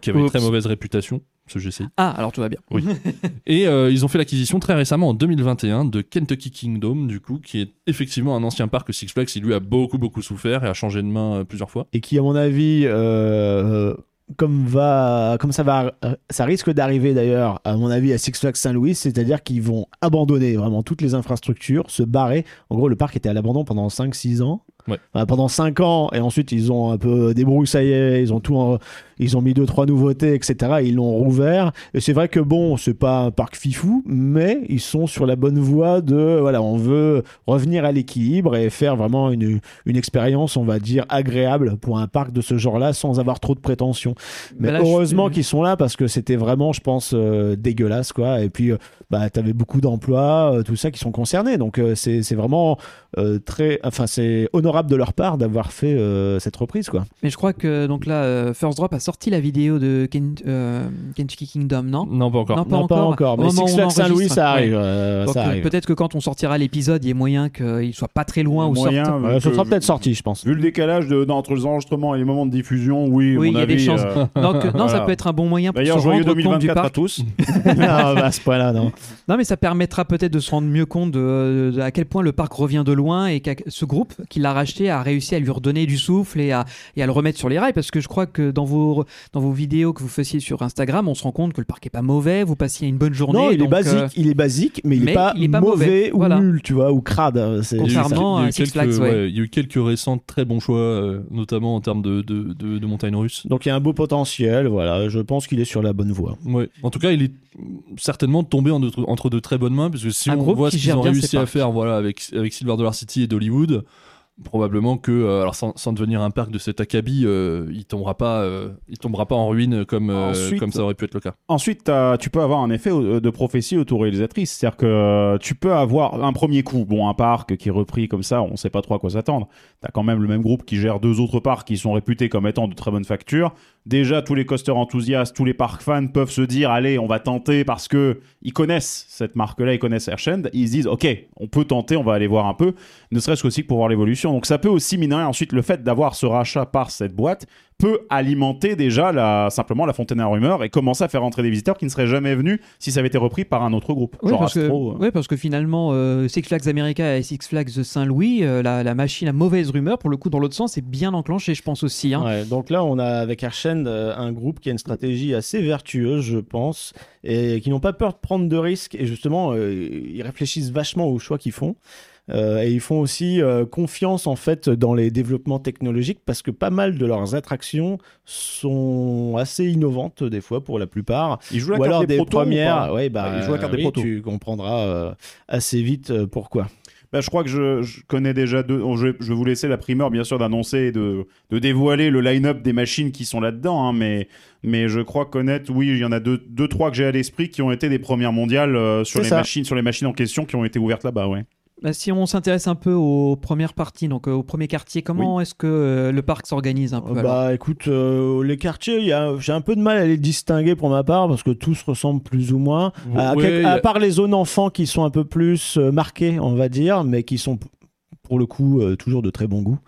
qui avait une très mauvaise réputation, ce GCI. Ah, alors tout va bien. Et euh, ils ont fait l'acquisition très récemment, en 2021, de Kentucky Kingdom, du coup, qui est effectivement un ancien parc Six Flags. Il lui a beaucoup, beaucoup souffert et a changé de main euh, plusieurs fois. et qui à mon avis euh, comme va comme ça va ça risque d'arriver d'ailleurs à mon avis à Six Flags Saint-Louis c'est-à-dire qu'ils vont abandonner vraiment toutes les infrastructures se barrer en gros le parc était à l'abandon pendant 5 6 ans Ouais. Enfin, pendant 5 ans et ensuite ils ont un peu débroussaillé ils ont tout en- ils ont mis deux trois nouveautés etc ils l'ont rouvert. Et c'est vrai que bon c'est pas un parc fifou mais ils sont sur la bonne voie de voilà on veut revenir à l'équilibre et faire vraiment une, une expérience on va dire agréable pour un parc de ce genre-là sans avoir trop de prétentions. Mais Bah là, je- heureusement qu'ils sont là parce que c'était vraiment je pense euh, dégueulasse quoi. Et puis euh, bah t'avais beaucoup d'emplois euh, tout ça qui sont concernés. Donc euh, c'est c'est vraiment très enfin c'est honorable de leur part d'avoir fait cette reprise quoi. Mais je crois que donc là, First Drop a sorti la vidéo de Ken- euh, Kentucky Kingdom, non Non, pas encore. Non, pas non pas encore. encore Au mais moment Six Flags Saint-Louis ça ouais. arrive euh, Donc, ça euh, arrive Peut-être que quand on sortira l'épisode, il y a moyen qu'il soit pas très loin ou Moyen, ça sera peut-être sorti je pense Vu le décalage de, entre les enregistrements et les moments de diffusion, oui, Oui, mon il y a des chances. euh, Donc, non, ça peut être un bon moyen pour se D'ailleurs, joyeux rendre compte du 2024 à parc. tous. non bah, à ce point là non Non, mais ça permettra peut-être de se rendre mieux compte de, de à quel point le parc revient de loin et que ce groupe qui l'a racheté a réussi à lui redonner du souffle et à, et à le remettre sur les rails. Parce que je crois que dans vos, dans vos vidéos que vous faisiez sur Instagram, on se rend compte que le parc est pas mauvais, vous passiez une bonne journée. Non, il est basique, euh, il est basique, mais il est pas, il est pas mauvais, ou voilà. nul, tu vois, ou crade. C'est- Il y a eu- Contrairement il y a eu à Six quelques- Flags, ouais. ouais, il y a eu quelques récents très bons choix, euh, notamment en termes de, de, de, de montagnes russes. Donc il y a un beau potentiel, voilà. Je pense qu'il est sur la bonne voie. Ouais. En tout cas, il est certainement tombé en de- entre de très bonnes mains, parce que si Un on voit ce qu'ils ont réussi à parcs. faire voilà, avec, avec Silver Dollar City et d'Hollywood, probablement que, euh, alors sans, sans devenir un parc de cet acabit, euh, il tombera pas, euh, il tombera pas en ruine comme, Ensuite- comme ça aurait pu être le cas. Ensuite, tu peux avoir un effet de prophétie autoréalisatrice. C'est-à-dire que tu peux avoir un premier coup, bon, un parc qui est repris comme ça, on sait pas trop à quoi s'attendre. T'as quand même le même groupe qui gère deux autres parcs qui sont réputés comme étant de très bonne facture. Déjà, tous les coasters enthousiastes, tous les parcs fans peuvent se dire, allez, on va tenter parce que ils connaissent cette marque-là, ils connaissent Airshend. Ils se disent, ok, on peut tenter, on va aller voir un peu, ne serait-ce qu'aussi que pour voir l'évolution. Donc ça peut aussi miner. Ensuite, le fait d'avoir ce rachat par cette boîte peut alimenter déjà la, simplement la fontaine à rumeurs et commencer à faire entrer des visiteurs qui ne seraient jamais venus si ça avait été repris par un autre groupe. Oui, genre parce, que, euh. ouais, parce que finalement, euh, Six Flags America et Six Flags Saint-Louis, euh, la, la machine à mauvaise rumeur, pour le coup, dans l'autre sens, est bien enclenchée, je pense aussi. hein. Ouais, donc là, on a avec Airshend euh, un groupe qui a une stratégie assez vertueuse, je pense, et qui n'ont pas peur de prendre de risques. Et justement, euh, ils réfléchissent vachement aux choix qu'ils font. Euh, et ils font aussi euh, confiance en fait dans les développements technologiques parce que pas mal de leurs attractions sont assez innovantes des fois pour la plupart. Ils jouent la Ou carte alors des des protos ou premières, ouais, bah, Ils jouent la carte des oui, protos. tu comprendras euh, assez vite euh, pourquoi. Bah, je crois que je, je connais déjà deux. oh, Je, je vais vous laisser la primeur, bien sûr, d'annoncer et de, de dévoiler le line-up des machines qui sont là-dedans. hein, mais, mais je crois connaître, oui, il y en a deux, deux trois que j'ai à l'esprit qui ont été des premières mondiales euh, sur, les ça. machines, sur les machines en question qui ont été ouvertes là-bas. Ouais. Bah, si on s'intéresse un peu aux premières parties, donc euh, au premier quartier, comment est-ce que euh, le parc s'organise un peu Euh, alors Bah écoute, euh, les quartiers, j'ai un peu de mal à les distinguer pour ma part parce que tous ressemblent plus ou moins. À, à part les zones enfants qui sont un peu plus euh, marquées, on va dire, mais qui sont pour le coup euh, toujours de très bon goût.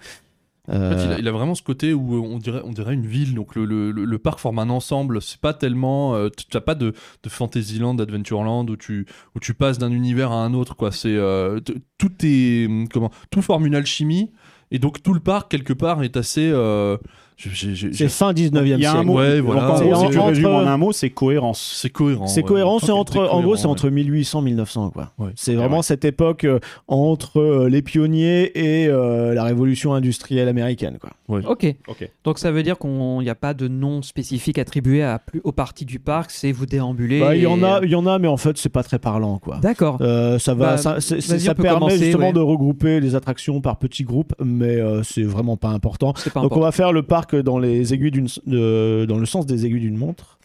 En Euh, fait, il, a, il a vraiment ce côté où euh, on dirait, on dirait une ville. Donc le, le, le- parc forme un ensemble. C'est pas tellement. euh, tu n'as pas de, de Fantasyland, Adventureland où tu, où tu passes d'un univers à un autre. Quoi. C'est, euh, tout est. hum, Comment Tout forme une alchimie. Et donc tout le parc, quelque part, est assez. C'est fin 19e Il y a un siècle. mot. Ouais, donc, voilà. en gros, si tu résumes en un mot, c'est cohérence. C'est cohérent. C'est cohérent, c'est entre, en gros, c'est entre 1800 1900 quoi. Ouais. C'est Et vraiment cette époque euh, entre euh, les pionniers et euh, la révolution industrielle américaine quoi. Ok. Ok. Donc ça veut dire qu'il n'y a pas de nom spécifique attribué à plus aux parties du parc, c'est vous déambuler. Bah, il y en et- a, il y en a, mais en fait c'est pas très parlant quoi. D'accord. Euh, ça va, Bah, ça, permet commencer, justement ouais. de regrouper les attractions par petits groupes, mais euh, c'est vraiment pas important. Donc on va faire le parc dans les aiguilles d'une, de- dans le sens des aiguilles d'une montre.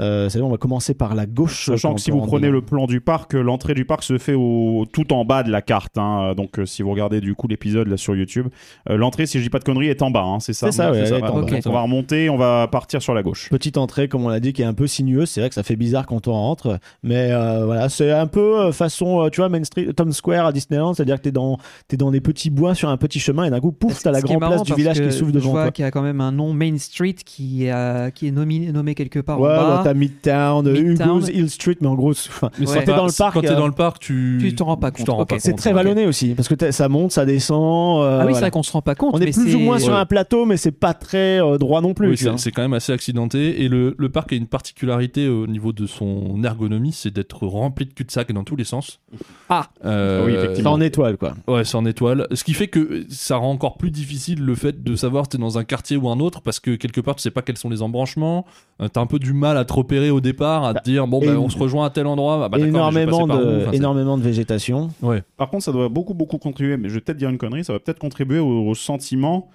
Euh, c'est-à-dire, on va commencer par la gauche. Sachant quand que si on vous prenez le plan du parc, euh, l'entrée du parc se fait au, tout en bas de la carte. hein. Donc euh, si vous regardez du coup l'épisode là sur YouTube, euh, l'entrée, si je dis pas de conneries, est en bas. hein, c'est ça? C'est ça, ouais, en Donc, bas. On va remonter, on va partir sur la gauche. Petite entrée, comme on l'a dit, qui est un peu sinueuse. C'est vrai que ça fait bizarre quand on rentre, mais euh, voilà, c'est un peu euh, façon, euh, tu vois, Main Street, Tom Square à Disneyland, c'est-à-dire que t'es dans, t'es dans des petits bois sur un petit chemin et d'un coup, pouf, t'as la grande place du village qui s'ouvre Je devant vois toi. qu'il y a quand même un nom Main Street qui, est nommé, nommé quelque part Ouais, en bah, bas. T'as Midtown, euh, Midtown. Hugo's Hill Street, mais en gros, enfin, Mais Ouais. quand t'es dans le parc, quand t'es euh, dans le parc, tu. Tu t'en rends pas compte. c'est très vallonné aussi, parce que ça monte, ça descend. euh, Ah oui, c'est vrai qu'on se rend pas compte. On est plus ou moins sur un plateau, mais c'est pas très euh, droit non plus. Oui, c'est quand même assez accidenté. Et le, le parc a une particularité au niveau de son ergonomie, c'est d'être rempli de cul-de-sac dans tous les sens. Ah. Euh, Oui, effectivement. C'est en étoile, quoi. Ouais, c'est en étoile. Ce qui fait que ça rend encore plus difficile le fait de savoir si t'es dans un quartier ou un autre, parce que quelque part, tu sais pas quels sont les embranchements. T'as un peu du mal à repérer au départ, à te dire, bon, bah, on se rejoint à tel endroit. Ah, bah, énormément, de, où Enfin, c'est- énormément de végétation. Ouais. Par contre, ça doit beaucoup, beaucoup contribuer, mais je vais peut-être dire une connerie, ça va peut-être contribuer au, au sentiment,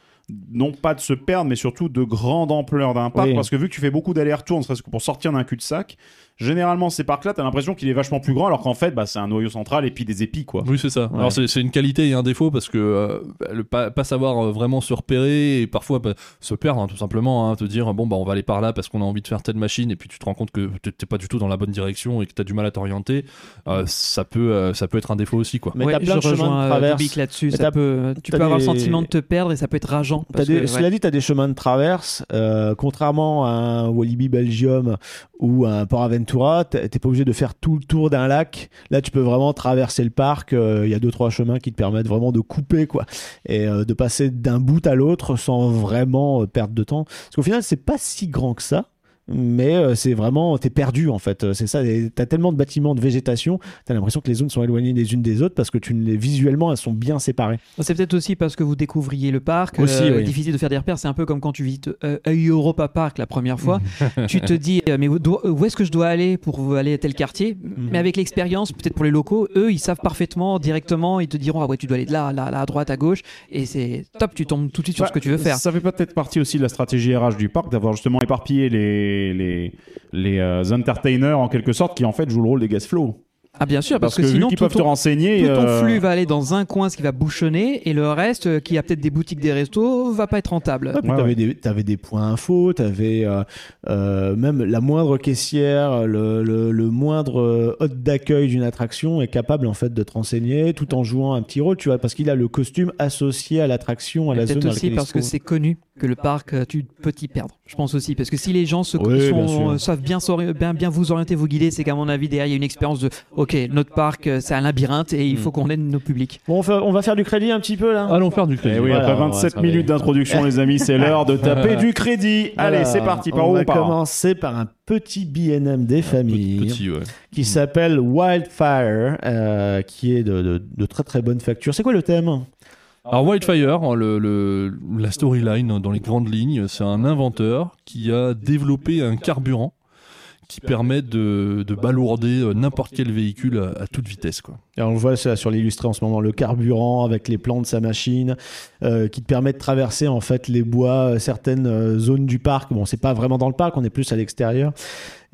non pas de se perdre, mais surtout de grande ampleur d'un parc, Oui. parce que vu que tu fais beaucoup d'allers-retours, ne serait-ce que pour sortir d'un cul-de-sac, généralement ces parcs-là, t'as l'impression qu'il est vachement plus grand, alors qu'en fait, bah, c'est un noyau central et puis des épis, quoi. Oui, c'est ça. Ouais. Alors, c'est une qualité et un défaut parce que euh, le pas, pas savoir euh, vraiment se repérer et parfois bah, se perdre, hein, tout simplement. hein, te dire, bon, bah, on va aller par là parce qu'on a envie de faire telle machine et puis tu te rends compte que t'es pas du tout dans la bonne direction et que t'as du mal à t'orienter. euh, ça, peut, euh, ça peut être un défaut aussi, quoi. Mais Ouais, t'as plein de chemins de traverse. Là-dessus. Mais ça t'as- peut- Tu t'as peux avoir le sentiment de te perdre et ça peut être rageant. T'as parce des- que, ouais. Cela dit, tu as des chemins de traverse. euh, contrairement à un Walibi Belgium ou à un Port Aventura, t'es t'es pas obligé de faire tout le tour d'un lac. Là, tu peux vraiment traverser le parc. euh, Il y a deux trois chemins qui te permettent vraiment de couper quoi et euh, de passer d'un bout à l'autre sans vraiment euh, perdre de temps. Parce qu'au final, c'est pas si grand que ça. Mais euh, c'est vraiment, t'es perdu en fait. C'est ça. T'as tellement de bâtiments de végétation, t'as l'impression que les zones sont éloignées les unes des autres parce que tu les visuellement elles sont bien séparées. C'est peut-être aussi parce que vous découvriez le parc. Aussi, euh, oui. Difficile de faire des repères. C'est un peu comme quand tu visites euh, Europa Park la première fois. tu te dis, euh, mais où, est-ce que je dois aller pour aller à tel quartier? Mhm. Mais avec l'expérience, peut-être pour les locaux, eux, ils savent parfaitement, directement, ils te diront, ah ouais, tu dois aller de là, là, là, à droite, à gauche. Et c'est top, tu tombes tout de suite sur Bah, ce que tu veux faire. Ça fait peut-être partie aussi de la stratégie RH du parc d'avoir justement éparpillé les, les, les euh, entertainers en quelque sorte qui en fait jouent le rôle des gas flow. Ah bien sûr, parce, Parce, que, que, sinon tout peuvent te ton, renseigner. tout ton euh, flux va aller dans un coin, ce qui va bouchonner, et le reste, euh, qui a peut-être des boutiques, des restos, va pas être rentable. Ouais, puis Ouais, t'avais ouais. des, t'avais des points infos, t'avais euh, euh, même la moindre caissière, le, le, le moindre hôte d'accueil d'une attraction est capable en fait de te renseigner tout en jouant un petit rôle, tu vois, parce qu'il a le costume associé à l'attraction, à Et la zone Peut-être aussi parce que c'est connu que le parc, euh, tu peux t'y perdre. Je pense aussi. Parce que si les gens se, Oui, sont- bien sûr. euh, savent bien, s'ori- bien, bien vous orienter, vous guider, c'est qu'à mon avis, derrière, il y a une expérience de OK, notre parc, euh, c'est un labyrinthe et Mm. il faut qu'on aide nos publics. Bon, on, fait- on va faire du crédit un petit peu là? Allons faire du crédit. Eh oui, Voilà, après on va 27 travailler. minutes d'introduction, les amis, c'est l'heure de taper du crédit. Allez, Voilà. c'est parti. Par on où va on part? commencer par un petit BNM des familles. Petit, ouais. qui s'appelle Wildfire, euh, qui est de, de- de très très bonne facture. C'est quoi le thème? Alors Wildfire, le- la storyline dans les grandes lignes, c'est un inventeur qui a développé un carburant qui permet de, de balourder euh, n'importe quel véhicule à, toute vitesse. Quoi. Et on le voit ça sur l'illustré en ce moment, le carburant avec les plans de sa machine, euh, qui te permet de traverser en fait les bois, euh, certaines zones du parc. Bon, c'est pas vraiment dans le parc, on est plus à l'extérieur.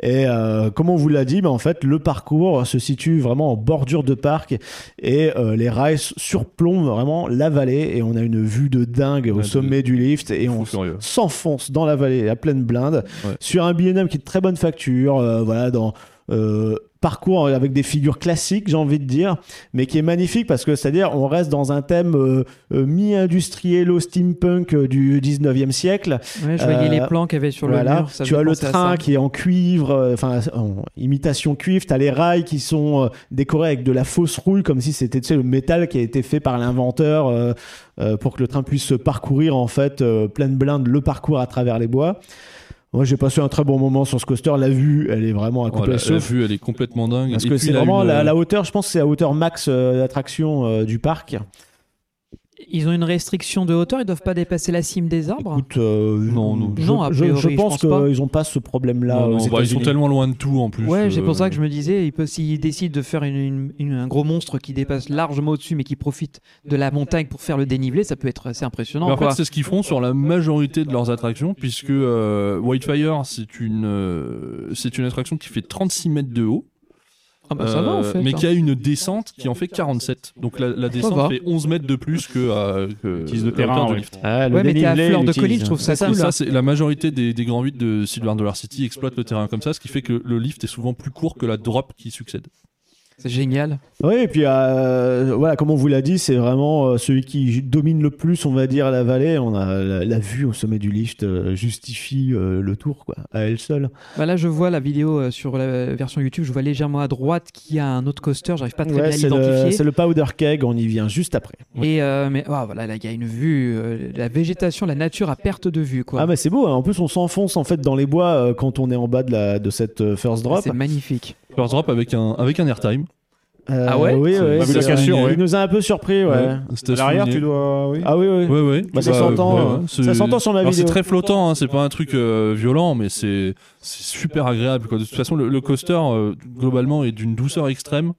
Et euh, comme on vous l'a dit, en fait, le parcours se situe vraiment en bordure de parc et euh, les rails surplombent vraiment la vallée et on a une vue de dingue au Ouais, de- sommet du lift et on s'enfonce dans la vallée à pleine blinde Ouais. sur un BNM qui est de très bonne facture, euh, voilà, dans parcours avec des figures classiques, j'ai envie de dire, mais qui est magnifique parce que c'est-à-dire on reste dans un thème euh, euh, mi-industriel au steampunk euh, du 19e siècle. Ouais, je voyais Euh, les plans qu'il y avait sur Voilà. le mur. ça tu as le train qui est en cuivre, enfin en imitation cuivre. Tu as les rails qui sont décorés avec de la fausse rouille, comme si c'était tu sais, le métal qui a été fait par l'inventeur euh, pour que le train puisse parcourir en fait pleine blinde le parcours à travers les bois. Moi, j'ai passé un très bon moment sur ce coaster. La vue, elle est vraiment à couper Voilà, le la vue, elle est complètement dingue. Parce Et que c'est vraiment une- la, la hauteur, je pense que c'est la hauteur max euh, d'attraction euh, du parc. Ils ont une restriction de hauteur, ils doivent pas dépasser la cime des arbres? Écoute, euh, Non, non. je, Non, a je- priori, je je pense pense pas. qu'ils n'ont pas ce problème-là. Bah, ils sont tellement loin de tout en plus. Ouais, c'est euh, pour ça que je me disais, s'ils décident de faire une- une- une- un gros monstre qui dépasse largement au-dessus, mais qui profite de la montagne pour faire le dénivelé, ça peut être assez impressionnant. Mais en quoi. fait, c'est ce qu'ils font sur la majorité de leurs attractions, puisque euh, Whitefire, c'est une, euh, c'est une attraction qui fait 36 mètres de haut, ah bah ça va en euh, fait. mais hein. qui a une descente qui en fait 47. Donc la, descente fait 11 mètres de plus que, euh, que le terrain, de lift. Ah, le Ouais, mais t'es à fleur il de colis, je trouve ça Ça, cool. ça, hein. c'est la majorité des, des grands 8 de Silver Dollar City exploitent le terrain comme ça, ce qui fait que le lift est souvent plus court que la drop qui succède. C'est génial. Oui, et puis euh, voilà, comme on vous l'a dit, c'est vraiment euh, celui qui domine le plus, on va dire, la vallée. On a la, la vue au sommet du lift euh, justifie euh, le tour, quoi, à elle seule. Bah là, je vois la vidéo euh, sur la version YouTube, je vois légèrement à droite qu'il y a un autre coaster, j'arrive pas très Ouais, bien à l'identifier. c'est le powder keg, on y vient juste après. Et mais ah, voilà, là, il y a une vue, la végétation, la nature à perte de vue, quoi. Ah, mais c'est beau, hein. en plus on s'enfonce en fait dans les bois quand on est en bas de, la, de cette first drop. c'est magnifique. First drop avec un, avec un airtime. Euh, Ah ouais Oui, oui. il nous a un peu surpris, ouais. C'était l'arrière, souligné. tu dois. Oui. Ah oui, oui. Ouais, ouais. Bah, ça s'entend, ouais, hein. ouais. C'est- Ça s'entend sur Alors, vidéo. C'est très flottant, hein, c'est pas un truc euh, violent, mais c'est c'est super agréable. Quoi. De toute façon, le, le coaster, euh, globalement, est d'une douceur extrême.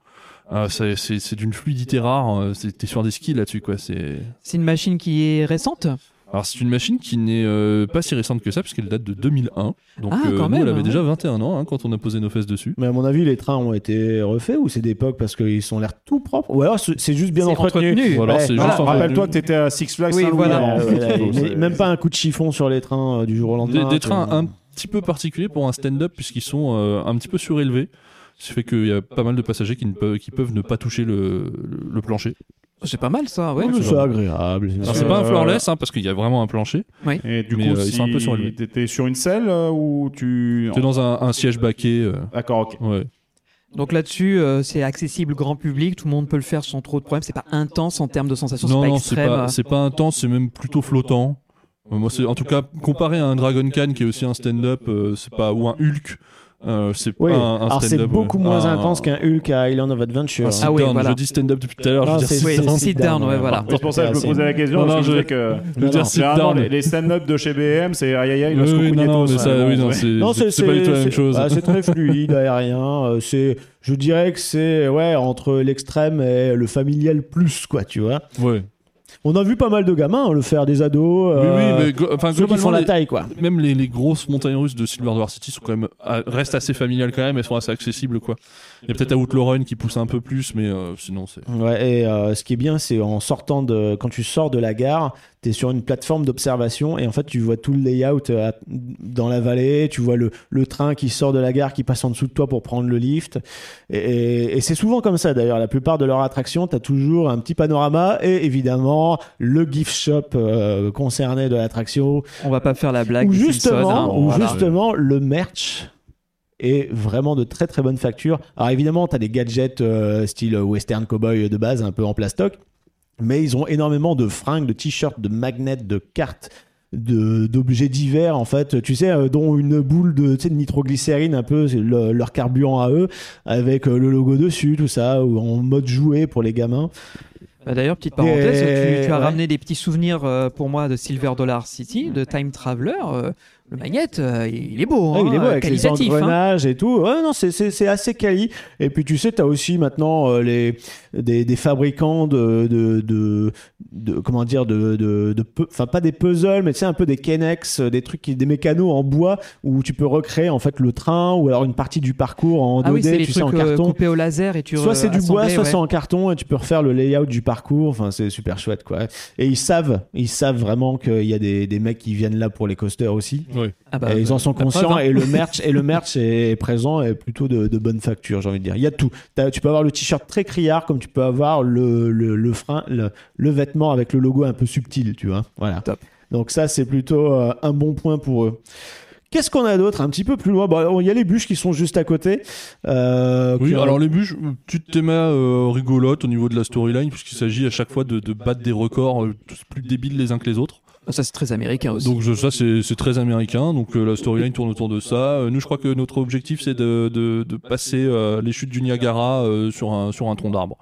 Euh, c'est- c'est c'est d'une fluidité rare. euh, c'est- T'es sur des skis là-dessus, quoi. C'est C'est une machine qui est récente? Alors c'est une machine qui n'est euh, pas si récente que ça, puisqu'elle date de 2001. Donc Ah, euh, quand nous, même, elle avait hein. déjà 21 ans hein, quand on a posé nos fesses dessus. Mais à mon avis, les trains ont été refaits ou c'est d'époque parce qu'ils sont l'air tout propres Ou alors c'est juste bien entretenu. Ouais, voilà. Rappelle-toi que t'étais à Six Flags Oui, voilà. c'est- même pas un coup de chiffon sur les trains euh, du jour au lendemain. des trains un petit peu particuliers pour un stand-up, puisqu'ils sont euh, un petit peu surélevés. Ce qui fait qu'il y a pas mal de passagers qui, ne peuvent, qui peuvent ne pas toucher le, le- le plancher. C'est pas mal ça, ouais. Oui, c'est agréable. Alors c'est pas un floorless, hein, parce qu'il y a vraiment un plancher. Et du Mais, coup, euh, ils sont un peu surélevés. t'étais sur une selle euh, ou tu. T'es dans un, un siège baquet. euh, D'accord, ok. ouais. Donc là-dessus, euh, c'est accessible grand public, tout le monde peut le faire sans trop de problèmes. C'est pas intense en termes de sensations, c'est Non, pas non, c'est extrême. pas, c'est pas intense, c'est même plutôt flottant. Euh, Moi, c'est en tout cas comparé à un Dragon Khan qui est aussi un stand-up, euh, c'est pas ou un Hulk, euh, c'est Oui, pas un, un alors c'est stand-up. beaucoup ouais. moins intense qu'un Hulk à Island of Adventure. hein. sit Ah oui, down. voilà. Je dis stand-up depuis tout à l'heure. C'est- sit Oui, down. sit down, ouais, voilà. C'est pour ça que je me posais la question. Non, parce non, que je que. Je dire sit Généralement, down. les, les stand-up de chez BM, c'est aïe aïe aïe, Oui, oui, non, non, Cucuñetos, mais ça, oui, bon, non, ouais. c'est pas du tout la même chose. bah, c'est très fluide, aérien. euh, C'est, je dirais que c'est ouais entre l'extrême et le familial plus quoi, tu vois. Ouais. On a vu pas mal de gamins hein, le faire, des ados. Oui, euh, oui, mais glo- enfin, ceux qui font la les- taille quoi. même les, les grosses montagnes russes de Silver Dollar City sont quand même ah, restent assez familiales quand même, elles sont assez accessibles quoi. Il y a peut-être à Outlawrun qui pousse un peu plus, mais euh, sinon c'est. Ouais, et euh, ce qui est bien, c'est en sortant de, quand tu sors de la gare, tu es sur une plateforme d'observation et en fait, tu vois tout le layout euh, à- dans la vallée, tu vois le, le train qui sort de la gare, qui passe en dessous de toi pour prendre le lift. Et, et- et c'est souvent comme ça d'ailleurs. La plupart de leurs attractions, tu as toujours un petit panorama et évidemment le gift shop euh, concerné de l'attraction. On va pas faire la blague. Ou des justement, hein. ou Voilà. justement le merch est vraiment de très très bonne facture. Alors évidemment, tu as des gadgets euh, style western cowboy de base, un peu en plastoc, mais ils ont énormément de fringues, de t-shirts, de magnets, de cartes d'objets divers en fait tu sais euh, dont une boule de, tu sais, de nitroglycérine un peu le- leur carburant à eux avec euh, le logo dessus tout ça ou en mode jouet pour les gamins Bah, D'ailleurs, petite parenthèse, Et- tu, tu as ouais. ramené des petits souvenirs euh, pour moi de Silver Dollar City, de Time Traveler. Le magnet, euh, il est beau, Ouais, hein, il est beau avec les hein. engrenages et tout. Ouais, non, c'est- c'est c'est assez quali. Et puis tu sais, tu as aussi maintenant euh, les, des, des fabricants de, de, de, de- comment dire, de, de, de pu- enfin pas des puzzles, mais tu sais un peu des Kenex, euh, des trucs, qui- des mécanos en bois où tu peux recréer en fait le train ou alors une partie du parcours en 2D, Ah oui, c'est les tu sais, en trucs euh, carton. coupés au laser et tu Soit c'est du bois, soit ouais. c'est en carton et tu peux refaire le layout du parcours. Enfin, c'est super chouette quoi. Et ils savent, ils savent vraiment qu'il y a des, des mecs qui viennent là pour les coasters aussi. Ouais, Ah bah, et ils en sont conscients preuve, hein. et le merch et le merch est présent et plutôt de, de bonne facture j'ai envie de dire il y a tout tu peux avoir le t-shirt très criard comme tu peux avoir le, le, le frein le, le vêtement avec le logo un peu subtil tu vois voilà Top. donc ça c'est plutôt euh, un bon point pour eux Qu'est-ce qu'on a d'autre? Un petit peu plus loin Bon, Il y a les bûches qui sont juste à côté. Euh, Oui, alors les bûches, petite théma euh, rigolote au niveau de la storyline, puisqu'il s'agit à chaque fois de, de battre des records euh, tous plus débiles les uns que les autres. Ça, c'est très américain aussi. Donc ça, c'est très américain. Donc euh, la storyline tourne autour de ça. Euh, nous, je crois que notre objectif, c'est de, de, de passer euh, les chutes du Niagara sur, un, sur un tronc d'arbre.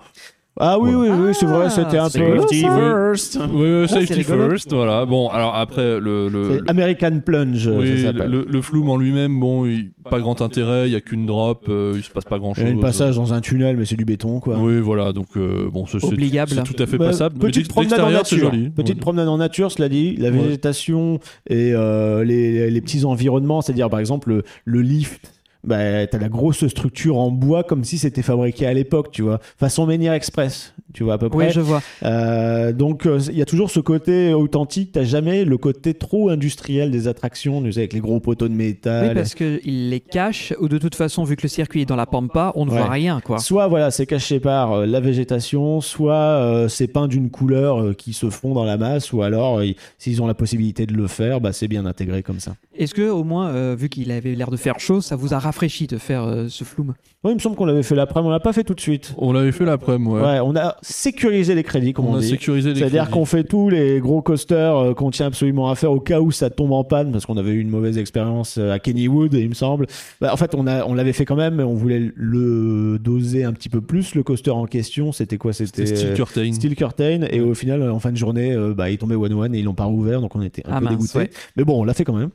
Ah oui, oui, oui, c'est vrai, Ah, c'était un c'est peu. Safety first. Oui, oui, c'est safety first, voilà. Bon, alors après, le, American Plunge, oui, ça s'appelle. le, le flume en lui-même, bon, il- pas grand intérêt, il y a qu'une drop, euh, il se passe pas Il grand-chose. y a un passage dans un tunnel, mais c'est du béton, quoi. Oui, voilà, donc euh, bon, c'est- tout à fait Bah, passable. Petite promenade en nature. joli. Petite Ouais. promenade en nature, cela dit. La Ouais. végétation et euh, les, les petits environnements, c'est-à-dire par exemple le, le lift. Bah, t'as la grosse structure en bois comme si c'était fabriqué à l'époque, tu vois, façon Menhir Express, tu vois à peu près. Oui, je vois. Euh, donc euh, il y a toujours ce côté authentique. T'as jamais le côté trop industriel des attractions, tu sais, avec les gros poteaux de métal. Oui, parce qu'il les cache, ou de toute façon, vu que le circuit est dans la pampa, on ne Ouais. voit rien, quoi. Soit voilà, c'est caché par euh, la végétation, soit euh, c'est peint d'une couleur euh, qui se fond dans la masse, ou alors euh, s'ils ont la possibilité de le faire, bah, c'est bien intégré comme ça. Est-ce que, au moins, euh, vu qu'il avait l'air de faire chaud, ça vous a rafraîchi de faire euh, ce flume? Oui, il me semble qu'on l'avait fait l'après, mais on l'a pas fait tout de suite. On l'avait fait l'après-midi, ouais. Ouais. on a sécurisé les crédits, comme on, on a dit. sécurisé les C'est-à-dire crédits. qu'on fait tous les gros coasters euh, qu'on tient absolument à faire au cas où ça tombe en panne, parce qu'on avait eu une mauvaise expérience euh, à Kennywood, il me semble. Bah, en fait, on, a, on l'avait fait quand même, mais on voulait le doser un petit peu plus. Le coaster en question, c'était quoi? C'était C'était Steel euh, Curtain. Steel Curtain et au final en fin de journée euh, bah, il tombait one one et ils l'ont pas rouvert donc on était un Ah peu mince, dégoûté ouais. mais bon on l'a fait quand même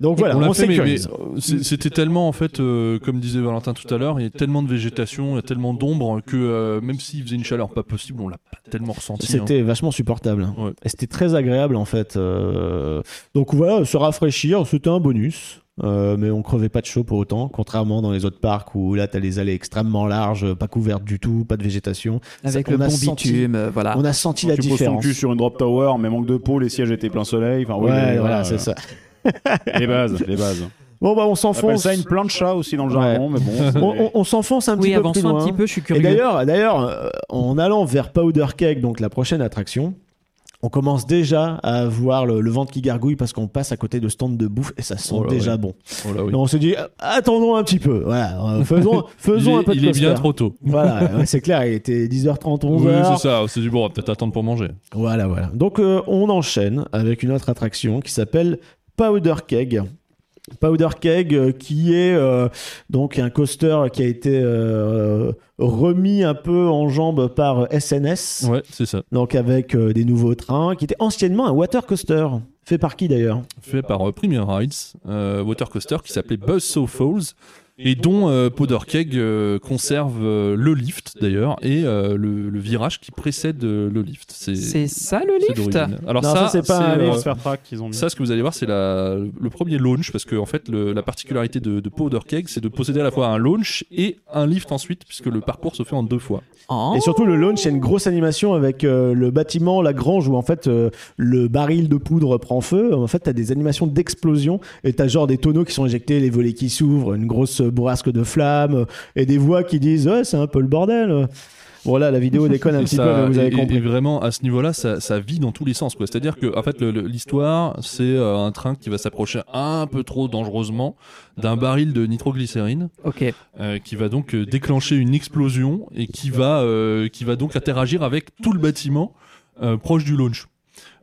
donc voilà on on, l'a fait, mais, mais, sécurise euh, c'était tellement en fait, euh, comme disait Valentin tout à l'heure, il y a tellement de végétation, il y a tellement d'ombre que euh, même s'il faisait une chaleur pas possible, on l'a pas tellement ressenti. hein. c'était vachement supportable Ouais. et c'était très agréable en fait euh, donc voilà se rafraîchir c'était un bonus euh, mais on crevait pas de chaud pour autant, contrairement dans les autres parcs où là t'as les allées extrêmement larges, pas couvertes du tout, pas de végétation. Avec Ça, le on a bon senti- bitume, euh, voilà. On a senti la tu poses ton différence. cul sur une drop tower, mais manque de peau, les sièges étaient plein soleil. Enfin, oui, ouais, voilà, c'est ça. Les bases, les bases. Bon bah on s'enfonce. ça une plancha aussi dans le jargon, mais bon. On, on- on s'enfonce un petit Oui, peu plus avançons un petit peu, je suis Et curieux. d'ailleurs, d'ailleurs, euh, en allant vers Powder Cake, donc la prochaine attraction, on commence déjà à voir le, le ventre qui gargouille parce qu'on passe à côté de stands de bouffe et ça sent Oh déjà bon. Oh oui. Donc on se dit, attendons un petit peu. Voilà, euh, faisons, faisons est, un peu de il est bien trop tôt. Voilà, ouais, c'est clair, il était 10h30, Oui, 11h. c'est ça. C'est du bon, on va peut-être attendre pour manger. Voilà, voilà. Donc euh, on enchaîne avec une autre attraction qui s'appelle Powder Keg. Powder Keg, euh, qui est euh, donc un coaster qui a été euh, remis un peu en jambe par SNS, Ouais, c'est ça. donc avec euh, des nouveaux trains, qui était anciennement un water coaster. Fait par qui d'ailleurs? Fait par Premier Rides, water coaster qui s'appelait Buzzsaw Falls et dont euh, Powder Keg euh, conserve euh, le lift d'ailleurs et euh, le, le virage qui précède euh, le lift. C'est ça le lift. Alors Non, ça, ça, c'est pas un euh, qu'ils ont mis. Ça, ce que vous allez voir, c'est le premier launch, parce que en fait, le- la particularité de, de Powder Keg, c'est de posséder à la fois un launch et un lift ensuite, puisque le parcours se fait en deux fois. Oh. Et surtout le launch, il y a une grosse animation avec euh, le bâtiment, la grange où en fait euh, le baril de poudre prend feu. En fait, t'as des animations d'explosion et t'as genre des tonneaux qui sont éjectés, les volets qui s'ouvrent, une grosse bourrasque de flammes euh, et des voix qui disent ouais, c'est un peu le bordel. Bon là, la vidéo déconne un Et petit ça- peu, mais vous avez et- compris. Et vraiment, à ce niveau-là, ça, ça vit dans tous les sens. quoi. C'est-à-dire que, en fait, l'histoire, c'est euh, un train qui va s'approcher un peu trop dangereusement d'un baril de nitroglycérine, euh, qui va donc déclencher une explosion et qui va, euh, qui va donc interagir avec tout le bâtiment euh, proche du launch.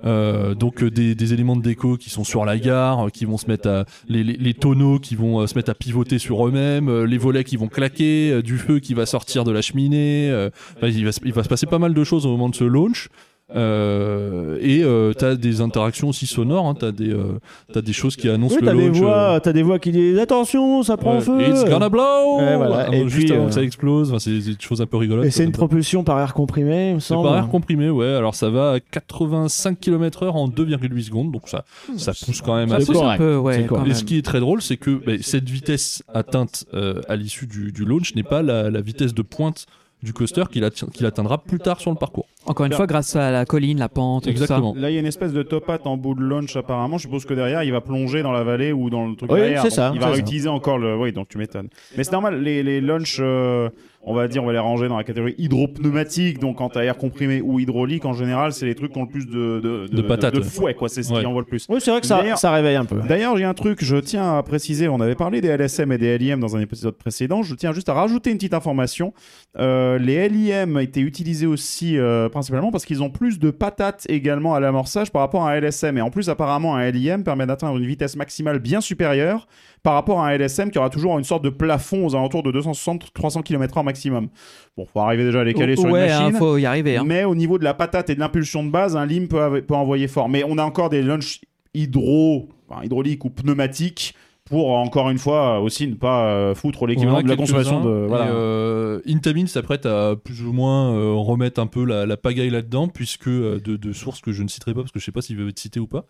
Euh, donc euh, des, des éléments de déco qui sont sur la gare, qui vont se mettre à les, les, les tonneaux qui vont euh, se mettre à pivoter sur eux-mêmes, les volets qui vont claquer, du feu qui va sortir de la cheminée. enfin, il, va, il va se passer pas mal de choses au moment de ce launch. Euh, et euh, t'as des interactions aussi sonores, hein, t'as des euh, t'as des choses qui annoncent Oui, le t'as des launch. euh, voix, t'as des voix qui disent attention, ça prend ouais, feu. It's gonna blow. Ouais, voilà. Ah, Et juste puis, avant euh, que ça explose, enfin, c'est des choses un peu rigolotes. Et c'est une propulsion par air comprimé, il me semble. par air comprimé, ouais. Alors ça va à 85 km/h en 2,8 secondes, donc ça, ça pousse quand même C'est assez. Un correct. peu, ouais, quand. Et même. ce qui est très drôle, c'est que bah, cette vitesse atteinte euh, à l'issue du, du launch n'est pas la, la vitesse de pointe du coaster qu'il atteindra plus tard sur le parcours. Encore une fois, grâce à la colline, la pente, et tout ça. Exactement. Là, il y a une espèce de top hat en bout de launch apparemment. Je suppose que derrière, il va plonger dans la vallée ou dans le truc Oui, derrière. c'est Donc, ça, Il va ça. réutiliser encore le. Oui, donc tu m'étonnes. Mais c'est normal. Les, les launch, euh, on va dire, on va les ranger dans la catégorie hydropneumatique. Donc quand t'as air comprimé ou hydraulique, en général, c'est les trucs qui ont le plus de de, De patates, de, fouet, quoi. C'est ce Ouais. qui envoie le plus. Oui, c'est vrai que ça, ça réveille un peu. D'ailleurs, j'ai un truc, je tiens à préciser, on avait parlé des LSM et des LIM dans un épisode précédent, je tiens juste à rajouter une petite information. Euh, les LIM étaient utilisés aussi euh, principalement parce qu'ils ont plus de patates également à l'amorçage par rapport à un LSM. Et en plus, apparemment, un LIM permet d'atteindre une vitesse maximale bien supérieure par rapport à un LSM qui aura toujours une sorte de plafond aux alentours de 260-300 km/h maximum. Bon, faut arriver déjà à les caler sur ouais, une hein, machine. faut y arriver. hein. Mais au niveau de la patate et de l'impulsion de base, un LIM peut, envoyer fort. Mais on a encore des launches hydro, enfin, hydrauliques ou pneumatiques pour encore une fois aussi ne pas euh, foutre l'équivalent de la consommation de. Voilà. Euh, Intamin s'apprête à plus ou moins euh, remettre un peu la, la pagaille là-dedans, puisque euh, de, de sources que je ne citerai pas, parce que je sais pas s'ils veulent être cités ou pas.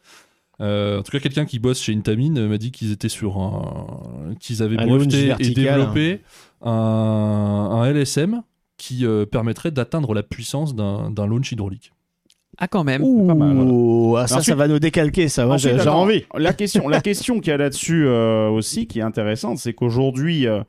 Euh, en tout cas, quelqu'un qui bosse chez Intamin euh, m'a dit qu'ils étaient sur un, qu'ils avaient Un breveté et développé un, un LSM qui euh, permettrait d'atteindre la puissance d'un d'un launch hydraulique. Ah, quand même. Pas mal, Ouh, ah, ça, Ensuite- ça va nous décalquer, ça. Moi, j'ai Ensuite, j'ai attends, envie. La question, la question qu'il y a là-dessus euh, aussi, qui est intéressante, c'est qu'aujourd'hui, euh,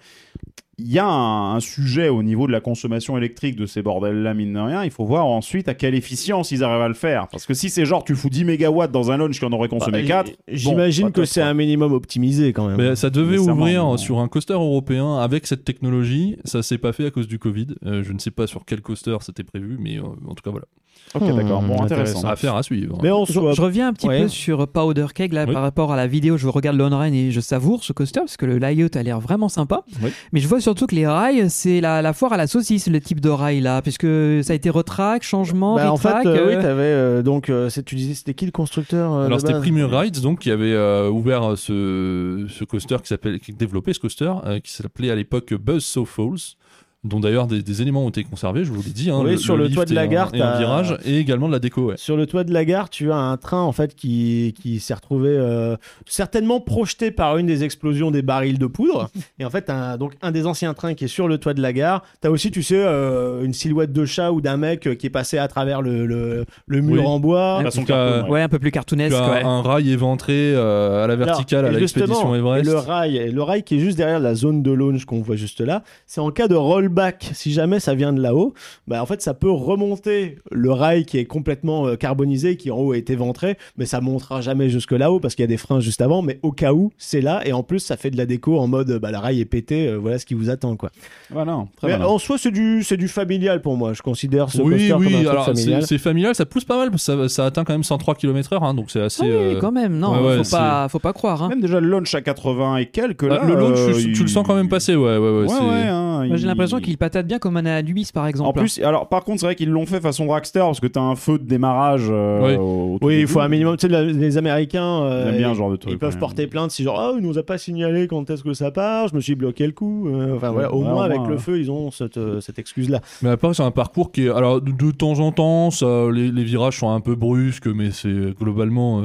il y a un, un sujet au niveau de la consommation électrique de ces bordels-là, mine de rien. Il faut voir ensuite à quelle efficience ils arrivent à le faire. Parce que si c'est genre, tu fous 10 mégawatts dans un launch qui en aurait consommé Bah, 4, J'imagine bon, que c'est un minimum optimisé quand même. Mais ça devait ouvrir non. sur un coaster européen avec cette technologie. Ça s'est pas fait à cause du Covid. Euh, je ne sais pas sur quel coaster c'était prévu, mais euh, en tout cas voilà. Ok, d'accord. Bon, Hmm, intéressant. Affaire à suivre. Mais on Je, soit. je reviens un petit Ouais. peu sur Powder Keg là, Oui. par rapport à la vidéo. Je regarde l'on-run et je savoure ce coaster parce que le layout a l'air vraiment sympa. Oui. Mais je vois surtout que les rails, c'est la, la foire à la saucisse, le type de rail là, puisque ça a été retrack, changement, Bah, en fait, euh, oui, euh, t'avais euh, donc, euh, tu disais, c'était qui le constructeur euh, Alors c'était Premier Rides donc qui avait euh, ouvert ce, ce coaster qui s'appelle qui développé ce coaster euh, qui s'appelait à l'époque Buzzsaw Falls dont d'ailleurs des, des éléments ont été conservés je vous l'ai dit hein, Oui, sur le toit de la un- gare, et un t'as- virage et également de la déco ouais. Sur le toit de la gare, tu as un train en fait qui, qui s'est retrouvé euh, certainement projeté par une des explosions des barils de poudre. Et en fait, un, donc un des anciens trains qui est sur le toit de la gare. T'as aussi, tu sais, euh, une silhouette de chat ou d'un mec euh, qui est passé à travers le, le, le mur Oui. en bois. Façon cartoon, ouais. Ouais, un peu plus cartoonesque. ouais. un rail éventré euh, à la verticale Alors, à l'expédition Everest et le rail, et le rail qui est juste derrière la zone de launch qu'on voit juste là, c'est en cas de rollback. Si jamais ça vient de là-haut, bah en fait ça peut remonter le rail qui est complètement euh, carbonisé, qui en haut a été ventré, mais ça montera jamais jusque là-haut parce qu'il y a des freins juste avant. Mais au cas où, c'est là et en plus ça fait de la déco en mode bah le rail est pété, euh, voilà ce qui vous attend quoi. Voilà, très Mais malin. en soi c'est du c'est du familial pour moi. Je considère ce oui, coaster comme un oui, truc alors c'est familial. c'est familial, ça pousse pas mal, parce que ça, ça atteint quand même 103 km/h, hein, donc c'est assez. Ah oui, euh, quand même, non, ouais, ouais, faut, pas, faut pas croire. hein. Même déjà le launch à 80 et quelques, là. le launch, euh, tu, le sens quand même passer, ouais, ouais, ouais. Ouais, ouais, hein, j'ai l'impression qu'il patate bien comme un Anubis par exemple. En plus, alors par contre, c'est vrai qu'ils l'ont fait façon dragster parce que t'as un feu de démarrage. euh, Oui. au- au tout Oui, il faut un minimum. Tu sais, la- les Américains, euh, Ils aiment bien ils- ce genre de truc. Ils peuvent ouais. porter plainte si genre ah il nous a pas signalé quand est-ce que ça part, je me suis bloqué le coup. Euh, enfin voilà, au Ouais, moins avec le feu ils ont cette, euh, cette excuse là. Mais après, c'est un parcours qui est. Alors, de, de temps en temps, ça, les, les virages sont un peu brusques, mais c'est globalement.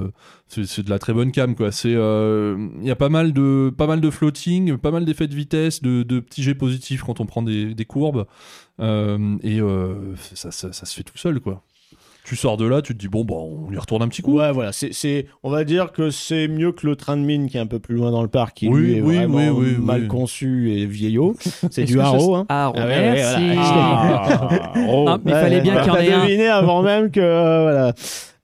Euh, c'est c'est de la très bonne cam, quoi. C'est. euh, Il y a pas mal de, pas mal de floating, pas mal d'effets de vitesse, de, de petits jets positifs quand on prend des, des courbes. Euh, et euh, ça, ça, ça se fait tout seul, quoi. Tu sors de là, tu te dis, bon, bah, on y retourne un petit coup. Ouais voilà, c'est c'est on va dire que c'est mieux que le train de mine qui est un peu plus loin dans le parc qui Oui, lui est oui, vraiment oui, oui, mal oui. conçu et vieillot. C'est du haro hein. Ah, Ah ouais, merci. ouais, Ah, oh. Ah, mais il fallait bien Ouais, qu'il y en ait un. deviné avant même que euh, voilà.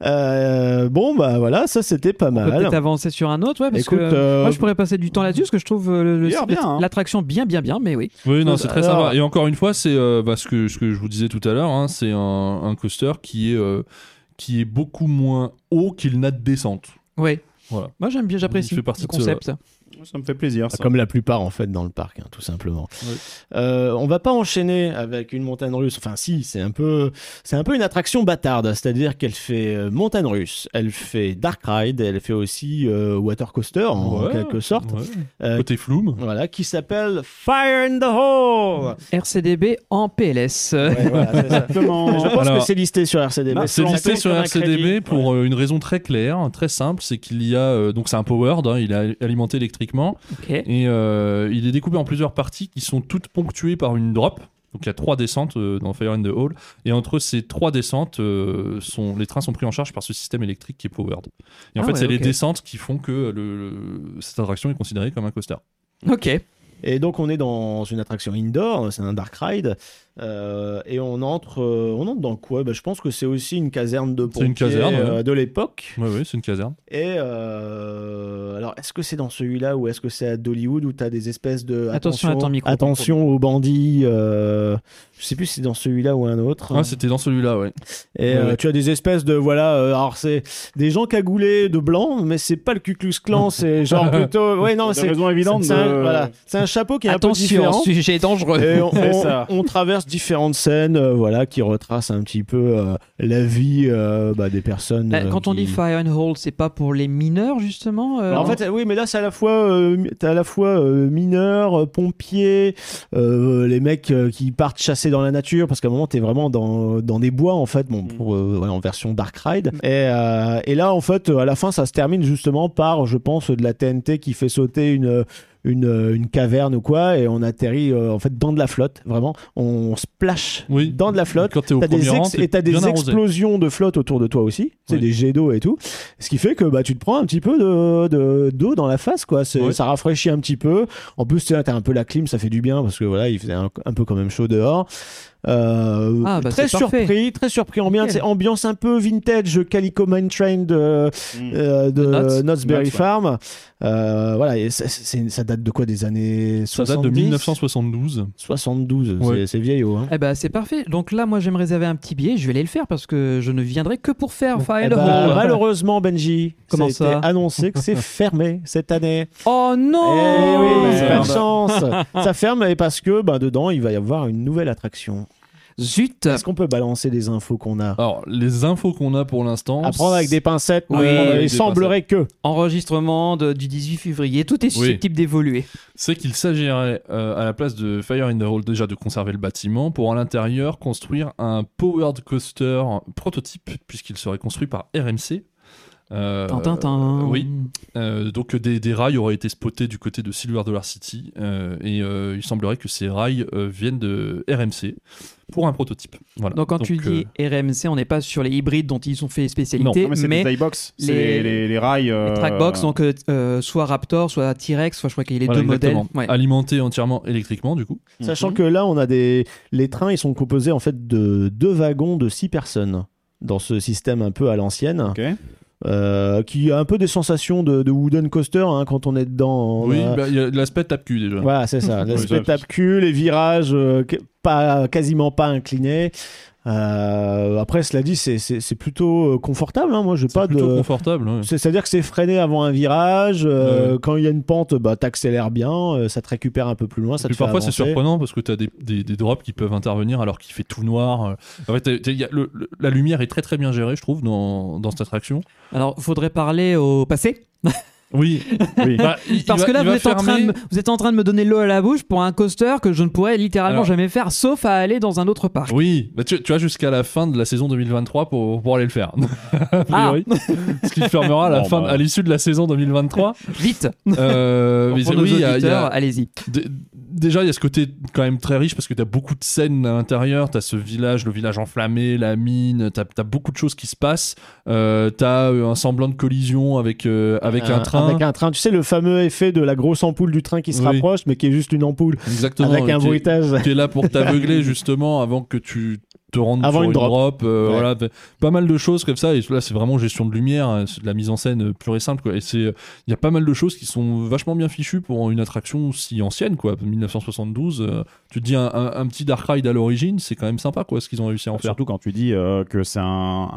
Euh, bon bah voilà, ça c'était pas mal. peut-être avancer sur un autre, ouais, parce Écoute, que euh, moi je pourrais passer du temps là-dessus parce que je trouve euh, le- Bien, bien, hein. l'attraction bien, bien, bien, mais oui. Oui, non, c'est très Alors- sympa. Et encore une fois, c'est euh, bah, ce, que, ce que je vous disais tout à l'heure, hein, c'est un, un coaster qui est, euh, qui est beaucoup moins haut qu'il n'a de descente. Oui. Voilà. Moi j'aime bien, j'apprécie le concept. Ça me fait plaisir. Ça. Comme la plupart en fait dans le parc, hein, tout simplement. Ouais. Euh, on va pas enchaîner avec une montagne russe. Enfin, si, c'est un peu, c'est un peu une attraction bâtarde, c'est-à-dire qu'elle fait euh, montagne russe, elle fait dark ride, elle fait aussi euh, water coaster en, Ouais, quelque sorte. ouais. Euh, Côté flume. voilà, qui s'appelle Fire in the Hole. RCDB en PLS. Ouais, voilà, c'est ça. Exactement. Je pense Alors- que c'est listé sur RCDB. Non, C'est listé sur un RCDB pour Ouais. une raison très claire, très simple, c'est qu'il y a euh, donc c'est un powered, hein, il est alimenté et euh, il est découpé en plusieurs parties qui sont toutes ponctuées par une drop. Donc il y a trois descentes euh, dans Fire in the Hall. Et entre ces trois descentes, euh, sont, les trains sont pris en charge par ce système électrique qui est powered. Et en Ah fait, ouais, c'est les descentes qui font que le, le- cette attraction est considérée comme un coaster. Ok. Et donc on est dans une attraction indoor, c'est un dark ride, euh, et on entre, euh, on entre dans quoi? Bah, Je pense que c'est aussi une caserne de C'est une pompiers caserne, ouais. euh, de l'époque. Oui, oui, c'est une caserne. Et euh, alors, est-ce que c'est dans celui-là ou est-ce que c'est à Dollywood où tu as des espèces de Attention à ton micro. attention aux bandits euh, Je sais plus si c'est dans celui-là ou un autre. Ah, c'était dans celui-là, ouais. Et Ouais, euh, ouais. tu as des espèces de voilà, euh, alors c'est des gens cagoulés de blanc, mais c'est pas le Ku Klux Klan, c'est genre plutôt, ouais non, c'est raisons évidentes c'est un, de- voilà, c'est un chapeau qui est un peu Attention, différent. sujet dangereux. Et on, on- ça. on traverse différentes scènes, euh, voilà, qui retracent un petit peu euh, la vie euh, bah, des personnes. Euh, Quand on qui- dit Fire and Hold, c'est pas pour les mineurs justement Alors, en fait, oui, mais là, c'est à la fois, t'as à la fois mineurs, pompiers, les mecs qui partent chasser dans la nature, parce qu'à un moment, t'es vraiment dans, dans des bois, en fait, bon, pour, ouais, en version Dark Ride. Et, euh, et là, en fait, à la fin, ça se termine justement par, je pense, de la TNT qui fait sauter une. Une, une caverne ou quoi et on atterrit euh, en fait dans de la flotte vraiment on splash Oui. dans de la flotte Quand t'es au T'as premier des rang, et t'as des arrosé. explosions de flotte autour de toi aussi, c'est Oui. des jets d'eau et tout. Ce qui fait que bah, tu te prends un petit peu de, de- d'eau dans la face, quoi. C'est- Ouais. Ça rafraîchit un petit peu. En plus, t'as un peu la clim, ça fait du bien parce que voilà, il faisait un, un peu quand même chaud dehors. Euh, Ah, bah, très parfait. surpris, très surpris. Ambiance, ambiance un peu vintage Calico Mine Train de, euh, de Knott's. Knott's Berry Knott's, ouais. Farm. Euh, voilà, et ça, ça date de quoi Des années Ça 70 date de 1972. 72, Ouais. c'est, vieillot. Hein. Eh ben c'est parfait. Donc là, moi, j'aime réserver un petit billet. Je vais aller le faire parce que je ne viendrai que pour faire Fire Eh ben, malheureusement, Benji, Comment ça a ça? été annoncé que c'est fermé cette année. Oh non Eh oui, pas de chance. ça ferme et parce que ben, dedans, il va y avoir une nouvelle attraction. Zut Est-ce qu'on peut balancer les infos qu'on a Alors, les infos qu'on a pour l'instant. À prendre avec des pincettes. Oui, euh, avec il des semblerait que. Enregistrement de- du 18 février. Tout est susceptible d'évoluer. c'est qu'il s'agirait euh, à la place de Fire in the Hole déjà de conserver le bâtiment pour à l'intérieur construire un powered coaster prototype puisqu'il serait construit par RMC. Euh, Tintintin. oui. Euh, donc des, des rails auraient été spotés du côté de Silver Dollar City euh, et euh, il semblerait que ces rails euh, viennent de RMC pour un prototype. Voilà. Donc quand tu dis euh, RMC, on n'est pas sur les hybrides dont ils ont fait spécialité, Non, mais c'est mais des les- les, les, les rails. les euh, trackbox, donc euh, euh, soit Raptor, soit T-Rex, soit je crois qu'il y a les voilà, deux modèles. Ouais. alimentés entièrement électriquement du coup. Sachant que là, on a des. Les trains, ils sont composés en fait de deux wagons de six personnes dans ce système un peu à l'ancienne. Ok. Euh, qui a un peu des sensations de, de wooden coaster hein, quand on est dedans. On oui, a- bah, il y a l'aspect tape-cul déjà. Voilà, c'est ça. L'aspect tape-cul, les virages euh, pas, quasiment pas inclinés. Euh, après, cela dit, c'est- c'est c'est plutôt euh, confortable. hein. Moi, j'ai C'est pas plutôt de. confortable. ouais. C'est- C'est-à-dire que c'est freiné avant un virage. euh, Ouais. Quand il y a une pente, bah, t'accélères bien, euh, ça te récupère un peu plus loin, ça te parfois c'est surprenant parce que tu as des, des, des drops qui peuvent intervenir alors qu'il fait tout noir. euh. En fait, t'as- t'as- il y a le- le- la lumière est très très bien gérée, je trouve, dans, dans cette attraction. Alors, faudrait parler au passé. Oui, Oui. Bah, il- Parce il que va- là, vous êtes, en train de, me- vous êtes en train de me donner l'eau à la bouche pour un coaster que je ne pourrais littéralement Alors- jamais faire, sauf à aller dans un autre parc. Oui, bah, tu, tu as jusqu'à la fin de la saison 2023 pour, pour aller le faire. a priori. Ce qui fermera à la Bon, fin, bah. à l'issue de la saison 2023. Vite Euh, Pour mais c'est- nos oui, il y a- il y a- auditeurs, allez-y. Dé- Déjà, il y a ce côté quand même très riche parce que tu as beaucoup de scènes à l'intérieur. Tu as ce village, le village enflammé, la mine. Tu as, beaucoup de choses qui se passent. Euh, tu as un semblant de collision avec, euh, avec un Euh, train. Avec un train. Tu sais, le fameux effet de la grosse ampoule du train qui se Oui. rapproche, mais qui est juste une ampoule. Exactement. avec un bruitage. qui est là pour t'aveugler justement avant que tu te rendes Avant sur une une drop. drop. euh, Ouais. voilà, pas mal de choses comme ça. Et là, c'est vraiment gestion de lumière, hein, c'est de la mise en scène euh, pure et simple. Quoi. Et c'est, il y a pas mal de choses qui sont vachement bien fichues pour une attraction si ancienne, quoi. 1972. euh, tu te dis un, un- un petit dark ride à l'origine, c'est quand même sympa, quoi, ce qu'ils ont réussi à en faire. Surtout quand tu dis euh, que c'est un,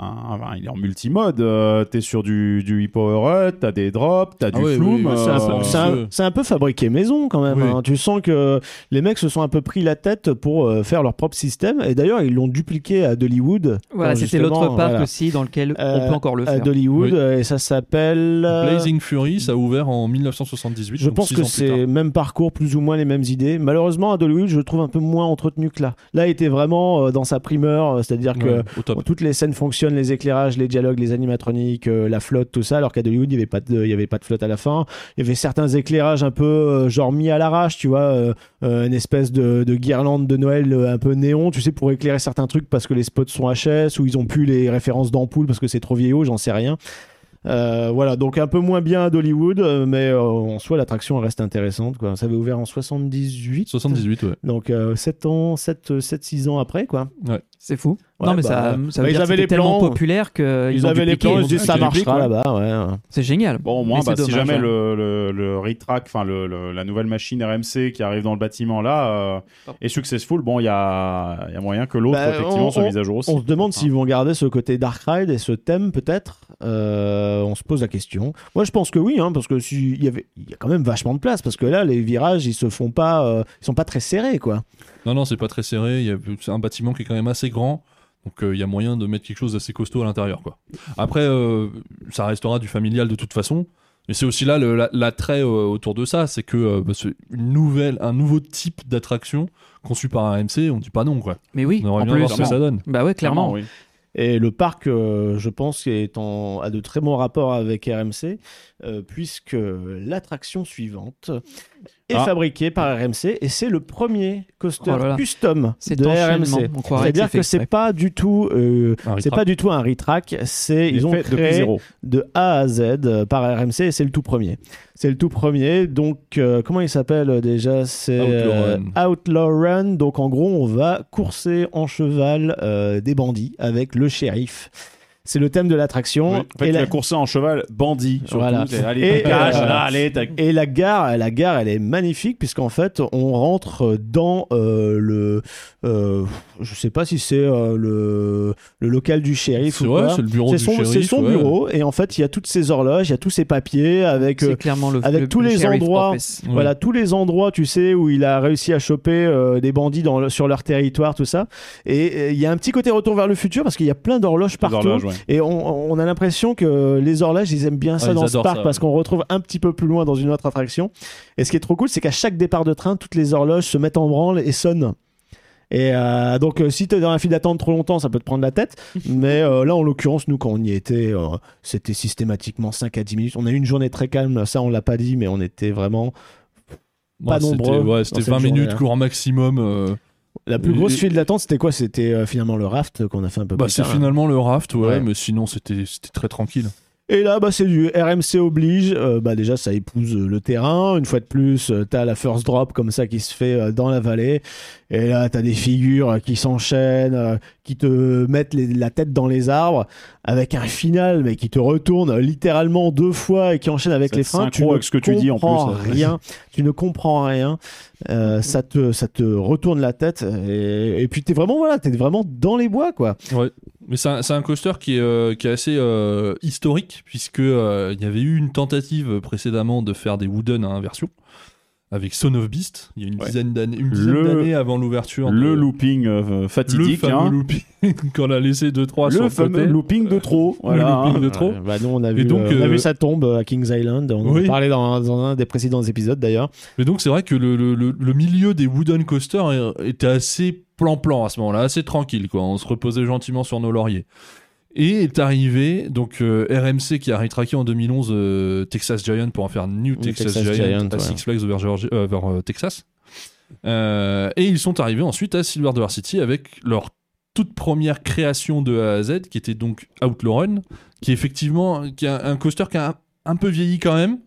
il est en multimode, euh, t'es sur du, du e-power t'as des drops, t'as Ah du ouais, flume. oui, oui, C'est un, Euh, peu- c'est un- euh, c'est un peu fabriqué maison quand même. Oui. hein. Tu sens que les mecs se sont un peu pris la tête pour euh, faire leur propre système. Et d'ailleurs, ils l'ont dû dupliqué à Dollywood. Voilà, c'était l'autre parc voilà, aussi dans lequel euh, on peut encore le à faire. Dollywood, Oui. euh, et ça s'appelle. euh, Blazing Fury, ça a ouvert en 1978. Je donc pense six que c'est même parcours, plus ou moins les mêmes idées. Malheureusement, à Dollywood, je le trouve un peu moins entretenu que là. Là, il était vraiment euh, dans sa primeur, euh, c'est-à-dire que Ouais, toutes les scènes fonctionnent, les éclairages, les dialogues, les animatroniques, euh, la flotte, tout ça, alors qu'à Dollywood, il n'y avait, pas de- il y avait pas de flotte à la fin. Il y avait certains éclairages un peu euh, genre mis à l'arrache, tu vois, euh, euh, une espèce de, de guirlande de Noël euh, un peu néon, tu sais, pour éclairer certains trucs parce que les spots sont HS ou ils ont plus les références d'ampoule parce que c'est trop vieillot, j'en sais rien. Euh, voilà, donc un peu moins bien à Dollywood, euh, mais euh, en soi, l'attraction reste intéressante. Quoi. Ça avait ouvert en 78. 78, ouais. Donc 7 ans, 7, 7, 6 ans après, quoi. C'est fou. Ouais, non, mais bah, ça, ça bah, veut ils dire avaient les tellement plans. populaire qu'ils Ils ont avaient les plans, ils ça marchera là-bas, ouais. C'est génial. Bon, au moins, bah, si jamais ouais. le, le, le retrack, enfin le, le- la nouvelle machine RMC qui arrive dans le bâtiment là euh, est successful, bon, il y a, il y a moyen que l'autre, Bah, effectivement, on- mise à jour aussi. On se demande s'ils vont garder ce côté Dark Ride et ce thème peut-être. Euh, on se pose la question. Moi, je pense que oui, hein, parce que y avait, il y a quand même vachement de place, parce que là, les virages, ils se font pas, euh, ils sont pas très serrés, quoi. Non, non, c'est pas très serré. Il y a c'est un bâtiment qui est quand même assez grand. Donc euh, il y a moyen de mettre quelque chose d'assez costaud à l'intérieur. quoi. Après, euh, ça restera du familial de toute façon. Mais c'est aussi là la- l'attrait euh, autour de ça, c'est que euh, bah, c'est une nouvelle, un nouveau type d'attraction conçu par AMC, on dit pas non quoi. Mais oui, On aimerait en bien plus. voir ce que ça donne. Bah ouais, clairement. oui. Et le parc, euh, je pense, est en, a de très bons rapports avec RMC, euh, puisque l'attraction suivante est Ah. fabriquée par RMC et c'est le premier coaster Oh là là. custom C'est de. RMC. C'est-à-dire que c'est pas du tout, euh, Un c'est retrack. pas du tout un retrack. C'est ils ont créé zéro. de A à Z euh, par RMC et c'est le tout premier. C'est le tout premier. Donc euh, comment il s'appelle déjà C'est Outlaw euh, Run. Outlaw Run. Donc en gros, on va courser en cheval euh, des bandits avec le shérif. C'est le thème de l'attraction. Oui. En fait, et, il la, a coursé en cheval bandit. Voilà. Allez, Et, cache, euh, là, allez, et la gare, la gare, elle est magnifique puisqu'en fait, on rentre dans euh, le, euh, je sais pas si c'est euh, le, le local du shérif C'est ou vrai, quoi. c'est le bureau du son, shérif. c'est son ouais. bureau et en fait, il y a toutes ces horloges, il y a tous ces papiers avec euh, C'est clairement le avec le- tous le les endroits- office. Ouais. Voilà, tous les endroits, tu sais, où il a réussi à choper euh, des bandits dans sur leur territoire, tout ça. Et euh, il y a un petit côté retour vers le futur parce qu'il y a plein d'horloges partout. Ouais. Et on, on a l'impression que les horloges, ils aiment bien ça Ah, ils dans ce parc ça, parce ouais. qu'on retrouve un petit peu plus loin dans une autre attraction. Et ce qui est trop cool, c'est qu'à chaque départ de train, toutes les horloges se mettent en branle et sonnent. Et euh, donc, euh, si tu es dans la file d'attente trop longtemps, ça peut te prendre la tête. Mais euh, là, en l'occurrence, nous, quand on y était, euh, c'était systématiquement 5 à 10 minutes. On a eu une journée très calme, ça, on l'a pas dit, mais on était vraiment Ouais, pas nombreux Ouais, dans c'était cette 20 minutes, journée-là. cours maximum. La plus grosse file d'attente, c'était quoi? C'était euh, finalement le raft qu'on a fait un peu Bah, plus c'est tard. finalement le raft, ouais, Ouais. mais sinon c'était très tranquille. Et là, bah, c'est du RMC oblige. Euh, bah, déjà, ça épouse euh, le terrain. Une fois de plus, euh, t'as la first drop comme ça qui se fait dans la vallée. Et là, t'as des figures qui s'enchaînent, qui te mettent les- la tête dans les arbres, avec un final, mais qui te retourne littéralement deux fois et qui enchaîne avec Ça les freins. synchro avec ce que tu dis en plus, comprends là. rien. tu ne comprends rien. Euh, ça te, ça te retourne la tête. Et, et puis t'es vraiment, voilà, t'es vraiment dans les bois, quoi. Ouais. Mais c'est un, un coaster qui est, euh, qui est assez euh, historique, puisque euh, il y avait eu une tentative précédemment de faire des Wooden à inversion avec Son of Beast, il y a une Ouais. dizaine d'années une dizaine Le- d'années avant l'ouverture. Le de- looping euh, le fatidique. fameux hein. looping qu'on a laissé 2-3 sur Le le fameux côté. looping de trop. Le looping de trop. Ouais, bah, nous, on a, vu, donc, euh, on a euh, vu sa tombe à Kings Island. On en Oui. parlé dans, dans un des précédents épisodes d'ailleurs. Mais donc c'est vrai que le, le- le- le milieu des wooden coasters était assez plan-plan à ce moment-là, assez tranquille quoi. On se reposait gentiment sur nos lauriers. Et est arrivé donc euh, RMC qui a retraqué en 2011 euh, Texas Giant pour en faire New Texas, Texas Giant, Giant, à ouais. Six Flags over, Georgia- euh, vers, Texas. Et ils sont arrivés ensuite à Silver Dollar City avec leur toute première création de A à Z qui était donc Outlaw Run, qui est effectivement qui est un, un coaster qui a un, un peu vieilli quand même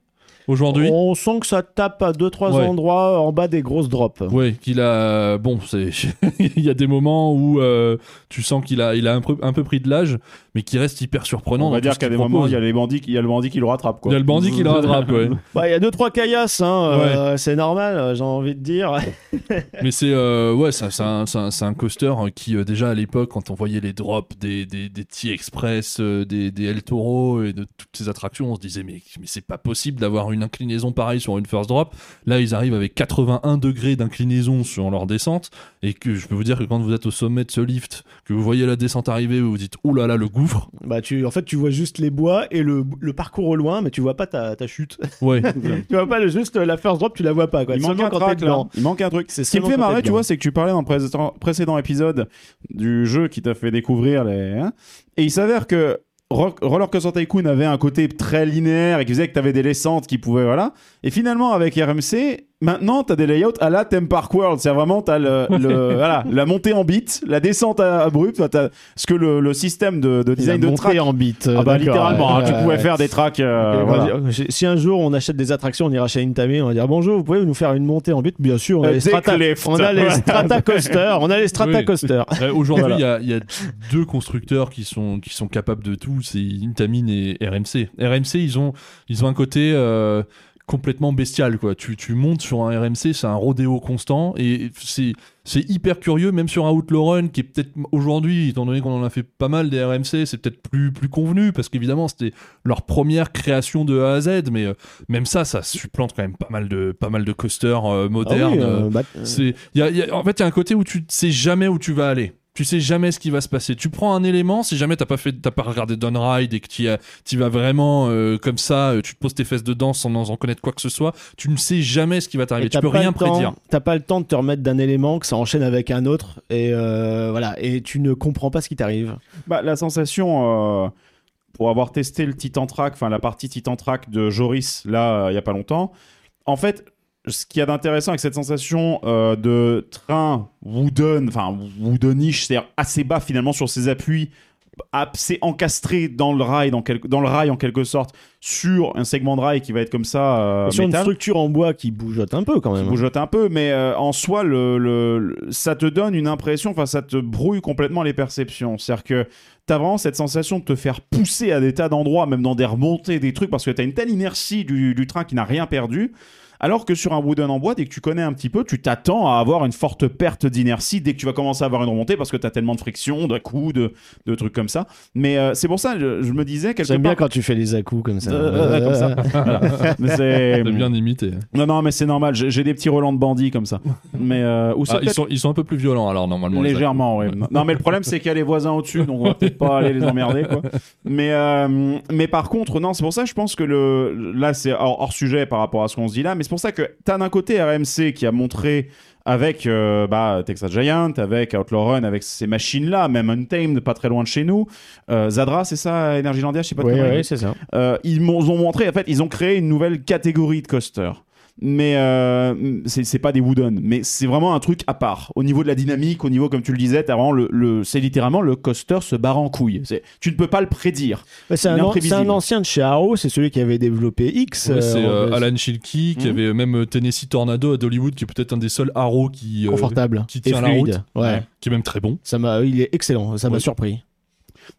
aujourd'hui. On sent que ça tape à deux trois Ouais. endroits en bas des grosses drops. Ouais, qu'il a. Bon, c'est. il y a des moments où euh, tu sens qu'il a, il a un peu, un peu pris de l'âge, mais qui reste hyper surprenant. On va dire qu'à qu'il des moments, il y a les bandits, qui- il y a le bandit qui le rattrape. Quoi. Il y a le bandit qui le rattrape, ouais. Bah, il y a deux trois caillasses, hein, euh, c'est normal, j'ai envie de dire. Mais c'est euh, ouais, c'est un, c'est un- c'est un coaster qui euh, déjà à l'époque, quand on voyait les drops des des, des T-Express, des, des El Toro et de toutes ces attractions, on se disait mais mais c'est pas possible d'avoir une une inclinaison pareille sur une first drop. Là, ils arrivent avec 81 degrés d'inclinaison sur leur descente. Et que je peux vous dire que quand vous êtes au sommet de ce lift, que vous voyez la descente arriver, vous vous dites, ouh là là, le gouffre. Bah, tu, en fait, tu vois juste les bois et le, le parcours au loin, mais tu vois pas ta, ta chute. Ouais. tu vois pas le, juste la first drop, tu la vois pas. Quoi. Il manque un quand track là. Il manque un truc. C'est Ce qui me fait marrer, tu vois, c'est que tu parlais dans le précédent, épisode du jeu qui t'a fait découvrir les. hein, et il s'avère que Roller Coaster Tycoon avait un côté très linéaire et qui faisait que t'avais des descentes qui pouvaient. Voilà. Et finalement, avec RMC, maintenant, t'as des layouts à la Theme Park World. C'est vraiment, t'as le, le- voilà, la montée en bit, la descente à- abrupte. T'as- ce que le, le système de, de design de monté track. en bit. Ah bah littéralement, hein, ouais, tu pouvais ouais. faire des tracks. euh, voilà. dire, Si un jour on achète des attractions, on ira chez Intame, on va dire bonjour, vous pouvez nous faire une montée en but Bien sûr, on a Euh, les strata, on a les strata coaster, on a les strata Oui. coaster. Euh, Aujourd'hui, il Voilà. y, a, il y a deux constructeurs qui sont, qui sont capables de tout, c'est Intamin et RMC. RMC, ils ont, ils ont un côté euh, complètement bestial. Quoi. Tu, tu montes sur un RMC, c'est un rodéo constant, et c'est c'est hyper curieux, même sur un Outlaw Run, qui est peut-être aujourd'hui, étant donné qu'on en a fait pas mal des RMC, c'est peut-être plus, plus convenu, parce qu'évidemment, c'était leur première création de A à Z, mais euh, même ça, ça supplante quand même pas mal de, pas mal de coasters euh, Ah modernes. oui, euh, euh, bah, c'est, y a- y a- en fait, il y a un côté où tu ne sais jamais où tu vas aller. Tu sais jamais ce qui va se passer. Tu prends un élément, si jamais t'as pas fait, t'as pas regardé Downride et que tu y vas vraiment euh, comme ça, euh, tu te poses tes fesses dedans sans en connaître quoi que ce soit, tu ne sais jamais ce qui va t'arriver. Tu t'as peux pas rien le temps- prédire. T'as pas le temps de te remettre d'un élément que ça enchaîne avec un autre et euh, voilà et tu ne comprends pas ce qui t'arrive. Bah, la sensation, euh, pour avoir testé le Titan Track, enfin la partie Titan Track de Joris, là, euh, il y a pas longtemps, en fait, ce qu'il y a d'intéressant avec cette sensation euh, de train wooden, enfin woodenish, c'est-à-dire assez bas finalement sur ses appuis, assez encastré dans le rail, dans, quel- dans le rail en quelque sorte, sur un segment de rail qui va être comme ça, euh, Sur une structure en bois qui bougeote un peu quand qui même. bougeote un peu, mais euh, en soi, le, le- le- ça te donne une impression, enfin, ça te brouille complètement les perceptions. C'est-à-dire que t'as vraiment cette sensation de te faire pousser à des tas d'endroits, même dans des remontées, des trucs, parce que t'as une telle inertie du, du train qui n'a rien perdu. Alors que sur un wooden en bois, dès que tu connais un petit peu, tu t'attends à avoir une forte perte d'inertie dès que tu vas commencer à avoir une remontée parce que t'as tellement de friction, de coups, de, de trucs comme ça. Mais euh, c'est pour ça, je, je me disais quelque J'aime bien quand tu fais les à-coups comme ça. Euh, euh, comme ça. Voilà. C'est- bien imité. Non, non, mais c'est normal. J'ai des petits relents de bandits comme ça. Mais euh, ou Ah, ils, sont, ils sont un peu plus violents alors normalement. légèrement, oui. Non, mais le problème c'est qu'il y a les voisins au-dessus, donc on va peut-être pas aller les emmerder, quoi. Mais euh, mais par contre, non, c'est pour ça que je pense que le là c'est hors, hors sujet par rapport à ce qu'on se dit là, mais c'est pour ça que t'as d'un côté RMC qui a montré avec euh, bah, Texas Giant, avec Outlaw Run, avec ces machines-là, même Untamed, pas très loin de chez nous. Euh, Zadra, c'est ça, Energylandia, je sais pas Oui, oui, c'est ça. Euh, ils ont montré, en fait, ils ont créé une nouvelle catégorie de coaster. Mais euh, c'est pas des wooden, mais c'est vraiment un truc à part. Au niveau de la dynamique, au niveau, comme tu le disais, le, le- c'est littéralement le coaster se barre en couille. C'est- Tu ne peux pas le prédire. C'est un, an- ancien de chez Arrow, c'est celui qui avait développé X. Ouais, euh, c'est euh, Alan Shilkey qui Mhm. avait même Tennessee Tornado à Dollywood qui est peut-être un des seuls arrows qui, euh, confortable qui et tient la route. Ouais. qui est même très bon. Ça m'a, il est excellent. Ça m'a Ouais. surpris.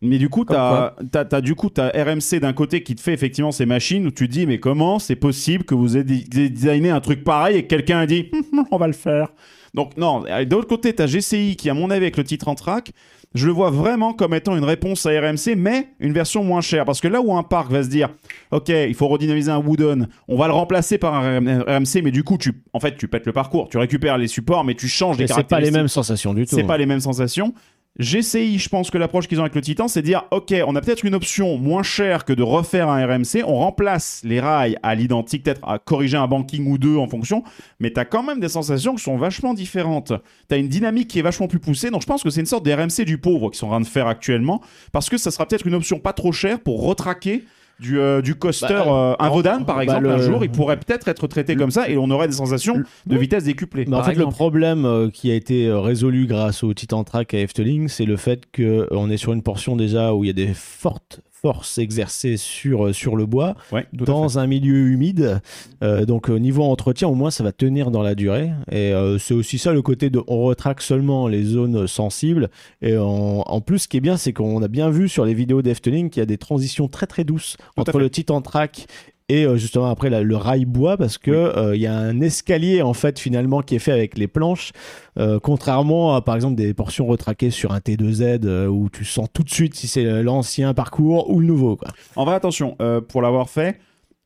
Mais du coup, t'as as, t'as du coup t'as RMC d'un côté qui te fait effectivement ces machines où tu te dis mais comment c'est possible que vous ayez designé un truc pareil et que quelqu'un a dit on va le faire. Donc non. Et de l'autre côté, t'as GCI qui à mon avis avec le titre en track, je le vois vraiment comme étant une réponse à RMC, mais une version moins chère. Parce que là où un parc va se dire, ok, il faut redynamiser un wooden, on va le remplacer par un RMC, mais du coup, tu, en fait, tu pètes le parcours, tu récupères les supports, mais tu changes les Et c'est pas les caractéristiques. mêmes sensations du tout. C'est pas les mêmes sensations. GCI, je pense que l'approche qu'ils ont avec le Titan, c'est de dire ok, on a peut-être une option moins chère que de refaire un RMC, on remplace les rails à l'identique, peut-être à corriger un banking ou deux en fonction, mais t'as quand même des sensations qui sont vachement différentes. T'as une dynamique qui est vachement plus poussée, donc je pense que c'est une sorte d'RMC du pauvre qu'ils sont en train de faire actuellement, parce que ça sera peut-être une option pas trop chère pour retraquer. Du, euh, du coaster, Bah, euh, un Rodan par bah, exemple, le- un jour, il pourrait peut-être être traité comme ça et on aurait des sensations de vitesse décuplée. Mais en fait, le problème euh, qui a été euh, résolu grâce au Titan Track à Efteling, c'est le fait qu'on est sur une portion déjà où il y a des fortes forces exercées sur, euh, sur le bois, Ouais, dans un milieu humide. Euh, donc, au niveau entretien, au moins, ça va tenir dans la durée. Et euh, c'est aussi ça le côté de on retraque seulement les zones sensibles. Et en, en plus, ce qui est bien, c'est qu'on a bien vu sur les vidéos d'Efteling qu'il y a des transitions très très douces entre le Titan Track et euh, justement après le rail bois parce que euh, il y a un escalier en fait finalement qui est fait avec les planches euh, contrairement à par exemple des portions retraquées sur un T2Z euh, où tu sens tout de suite si c'est l'ancien parcours ou le nouveau quoi. En vrai, attention, euh, pour l'avoir fait,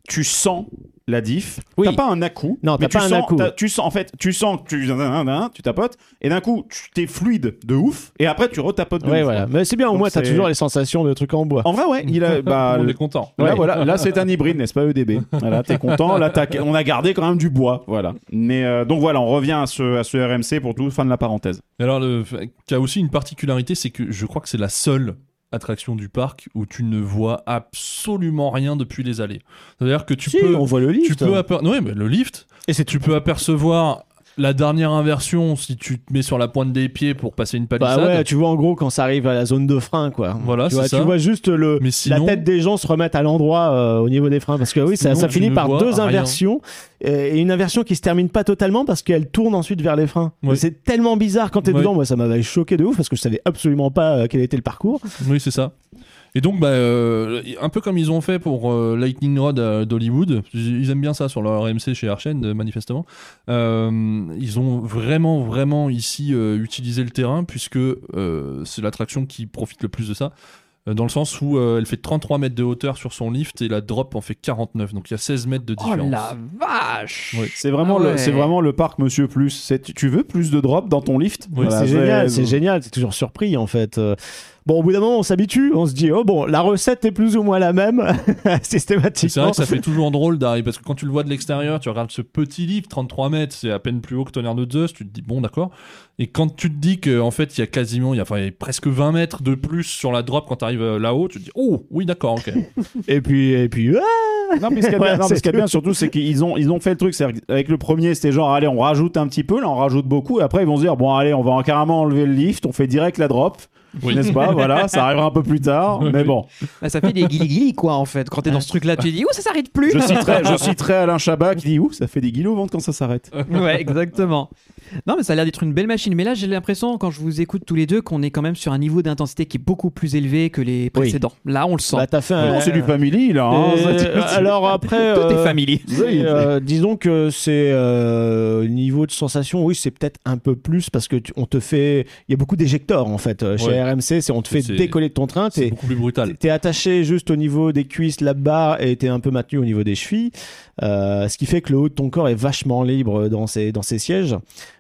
tu sens la diff. Oui. T'as pas un à-coup. Non, mais t'as pas tu un sens- à-coup. Tu sens, en fait, tu sens que tu, tu tapotes, et d'un coup, tu t'es fluide de ouf, et après, tu retapotes de Ouais, ouf. voilà. Mais c'est bien, au Donc moins, t'as toujours les sensations de trucs en bois. En vrai, ouais, il a, bah, on est content. Là, Ouais. voilà, là c'est un hybride, n'est-ce pas, EDB Voilà, t'es content. Là, on a gardé quand même du bois, voilà. Mais euh, donc voilà, on revient à ce, à ce RMC pour tout, fin de la parenthèse. Et alors, le, qui a aussi une particularité, c'est que je crois que c'est la seule attraction du parc où tu ne vois absolument rien depuis les allées. C'est-à-dire que tu si, peux, on voit le lift. tu peux aper- ouais, mais le lift, Et c'est tu peux apercevoir la dernière inversion si tu te mets sur la pointe des pieds pour passer une Bah palissade. ouais, tu vois en gros quand ça arrive à la zone de frein, quoi. Voilà, tu vois, ça. tu vois juste le, Mais sinon- la tête des gens se remettre à l'endroit euh, au niveau des freins. Parce que oui, ça, Sinon, ça tu finit par deux inversions. euh, Et une inversion qui se termine pas totalement parce qu'elle tourne ensuite vers les freins. C'est tellement bizarre quand t'es Ouais. dedans. Moi, ça m'avait choqué de ouf parce que je savais absolument pas euh, quel était le parcours. Oui, c'est ça. Et donc, bah, euh, un peu comme ils ont fait pour euh, Lightning Rod d'Hollywood, ils aiment bien ça sur leur RMC chez Archen, euh, manifestement. Euh, ils ont vraiment, vraiment ici euh, utilisé le terrain, puisque euh, c'est l'attraction qui profite le plus de ça. Dans le sens où euh, elle fait 33 mètres de hauteur sur son lift et la drop en fait 49. Donc il y a 16 mètres de Oh différence. la vache Oui. C'est vraiment, Ah le, ouais. c'est vraiment le parc Monsieur Plus. Tu, tu veux plus de drop dans ton lift? Oui, Voilà, c'est génial, c'est génial. T'es toujours surpris en fait. Euh, Bon, au bout d'un moment, on s'habitue. On se dit, oh bon, la recette est plus ou moins la même systématiquement. C'est vrai que ça fait toujours drôle d'arriver parce que quand tu le vois de l'extérieur, tu regardes ce petit livre, 33 mètres, c'est à peine plus haut que Tonnerre de Zeus, tu te dis bon d'accord. Et quand tu te dis qu'en fait il y a quasiment, il y a, enfin, il y a presque 20 mètres de plus sur la drop quand tu arrives là-haut, tu te dis oh oui d'accord ok. Et puis, et puis, ah Non, mais ce qu'il y a bien, Ouais, non, ce y a bien surtout, c'est qu'ils ont, ils ont fait le truc. c'est-à-dire Avec le premier, c'était genre, allez, on rajoute un petit peu, là, on rajoute beaucoup. Et après, ils vont se dire, bon, allez, on va carrément enlever le lift, on fait direct la drop. Oui. N'est-ce pas? Voilà, ça arrivera un peu plus tard. Oui, mais bon, Bah, Ça fait des guili quoi en fait. Quand t'es dans ce truc là, tu dis, oh ça s'arrête plus je citerai, je citerai Alain Chabat qui dit, ouh, ça fait des guilos au ventre quand ça s'arrête. Ouais, exactement. Non, mais ça a l'air d'être une belle machine. Mais là, j'ai l'impression, quand je vous écoute tous les deux, qu'on est quand même sur un niveau d'intensité qui est beaucoup plus élevé que les précédents. Là, on le sent. Bah, t'as fait un. Non, c'est du family, là. hein. Euh, alors après, Tout est euh, family. oui, euh, disons que c'est euh, niveau de sensation, oui, c'est peut-être un peu plus parce que tu- on te fait, il y a beaucoup d'éjecteurs en fait chez Ouais. RMC, c'est on te fait décoller de ton train, C'est t'es beaucoup plus brutal. T'es attaché juste au niveau des cuisses, la barre, et t'es un peu maintenu au niveau des chevilles. Euh, ce qui fait que le haut de ton corps est vachement libre dans ses, dans ses sièges.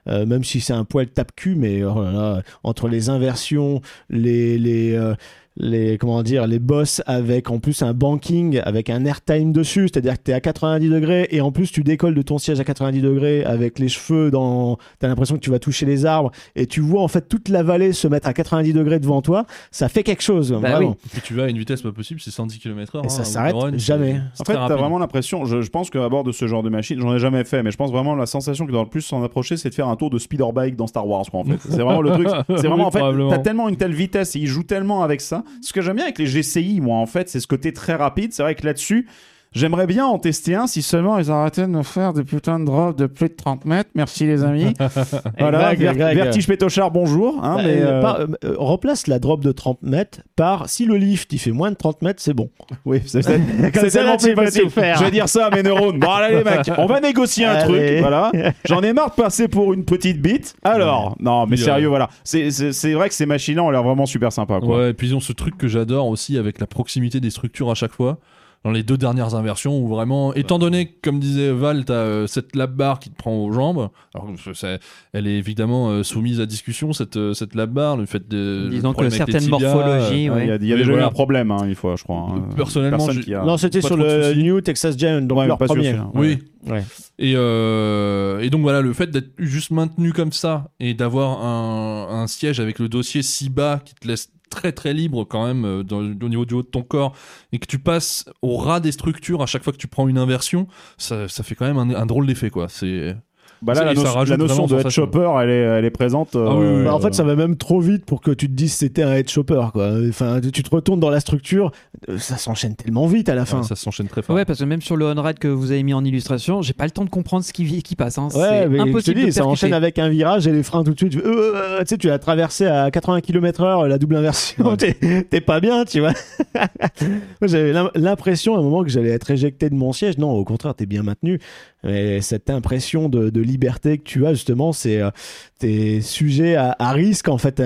Euh, même si c'est un poil tape-cul, mais oh là là, entre les inversions, les, les, euh, les, comment dire, les bosses avec en plus un banking, avec un airtime dessus, c'est-à-dire que t'es à 90 degrés, et en plus tu décolles de ton siège à 90 degrés avec les cheveux dans, t'as l'impression que tu vas toucher les arbres, et tu vois en fait toute la vallée se mettre à 90 degrés devant toi, ça fait quelque chose, Bah vraiment. oui. Et puis tu vas à une vitesse pas possible, c'est 110 km/h. Et ça s'arrête jamais. En fait, t'as vraiment l'impression, je, je pense qu'à bord de ce genre de machine, j'en ai jamais fait, mais je pense vraiment la sensation qui doit le plus s'en approcher, c'est de faire un tour de speeder bike dans Star Wars, quoi, en fait. C'est vraiment le truc. C'est vraiment, Oui, en fait, t'as tellement une telle vitesse et ils jouent tellement avec ça. Ce que j'aime bien avec les GCI, moi, en fait, c'est ce côté très rapide. C'est vrai que là-dessus, J'aimerais bien en tester un si seulement ils arrêtaient de nous faire des putains de drops de plus de 30 mètres. Merci les amis. voilà, Greg, Ver- Greg. Vertige Pétochard, bonjour. hein, Bah, mais, euh, euh, par- euh, remplace la drop de 30 mètres par si le lift il fait moins de 30 mètres, c'est bon. Oui, c'est c'est- Comme c'est ça, tellement plus facile. faire. Je vais dire ça à mes neurones. Bon, allez, les mecs, on va négocier un Allez. truc. Voilà. J'en ai marre de passer pour une petite bite. Alors, non, mais sérieux, voilà. C'est- C'est c'est vrai que ces machines-là ont l'air vraiment super sympas. Quoi. Ouais, et puis ils ont ce truc que j'adore aussi avec la proximité des structures à chaque fois. Dans les deux dernières inversions, où vraiment, étant donné comme disait Val, t'as euh, cette lap bar qui te prend aux jambes, alors que c'est- elle est évidemment euh, soumise à discussion, cette, euh, cette lap bar, le fait de. Disons que certaines tibias, morphologies, euh, Ouais, Il y a, il y a déjà eu voilà. un problème, hein, une fois, je crois. hein. Personnellement, Personne j'ai- qui a- non, c'était pas sur trop de le soucis. New Texas Giant, donc Ouais, leur pas sûr, premier. celui-là. Oui. Ouais. Et, euh, et donc voilà, le fait d'être juste maintenu comme ça et d'avoir un, un siège avec le dossier si bas qui te laisse très très libre quand même euh, dans- au niveau du haut de ton corps et que tu passes au ras des structures à chaque fois que tu prends une inversion, ça, ça fait quand même un, un drôle d'effet quoi. C'est Bah là, la, notion- la de head chopper, elle est, elle est présente. Ah oui, oui, oui. Bah, en fait, ça va même trop vite pour que tu te dises c'était un head chopper. Quoi. Enfin, tu te retournes dans la structure, euh, ça s'enchaîne tellement vite à la fin. ça s'enchaîne très fort. Ouais, parce que même sur le on-ride que vous avez mis en illustration, j'ai pas le temps de comprendre ce qui, qui passe. Hein. Ouais, c'est mais je te impossible dis, de ça enchaîne avec un virage et les freins tout de suite. tu euh, euh, sais, tu as traversé à 80 km/h la double inversion. Ouais. T'es pas bien, tu vois. J'avais l'im- l'impression à un moment que j'allais être éjecté de mon siège. Non, au contraire, t'es bien maintenu. Mais cette impression de, liberté que tu as, justement, c'est euh, t'es sujet à, risque. En fait,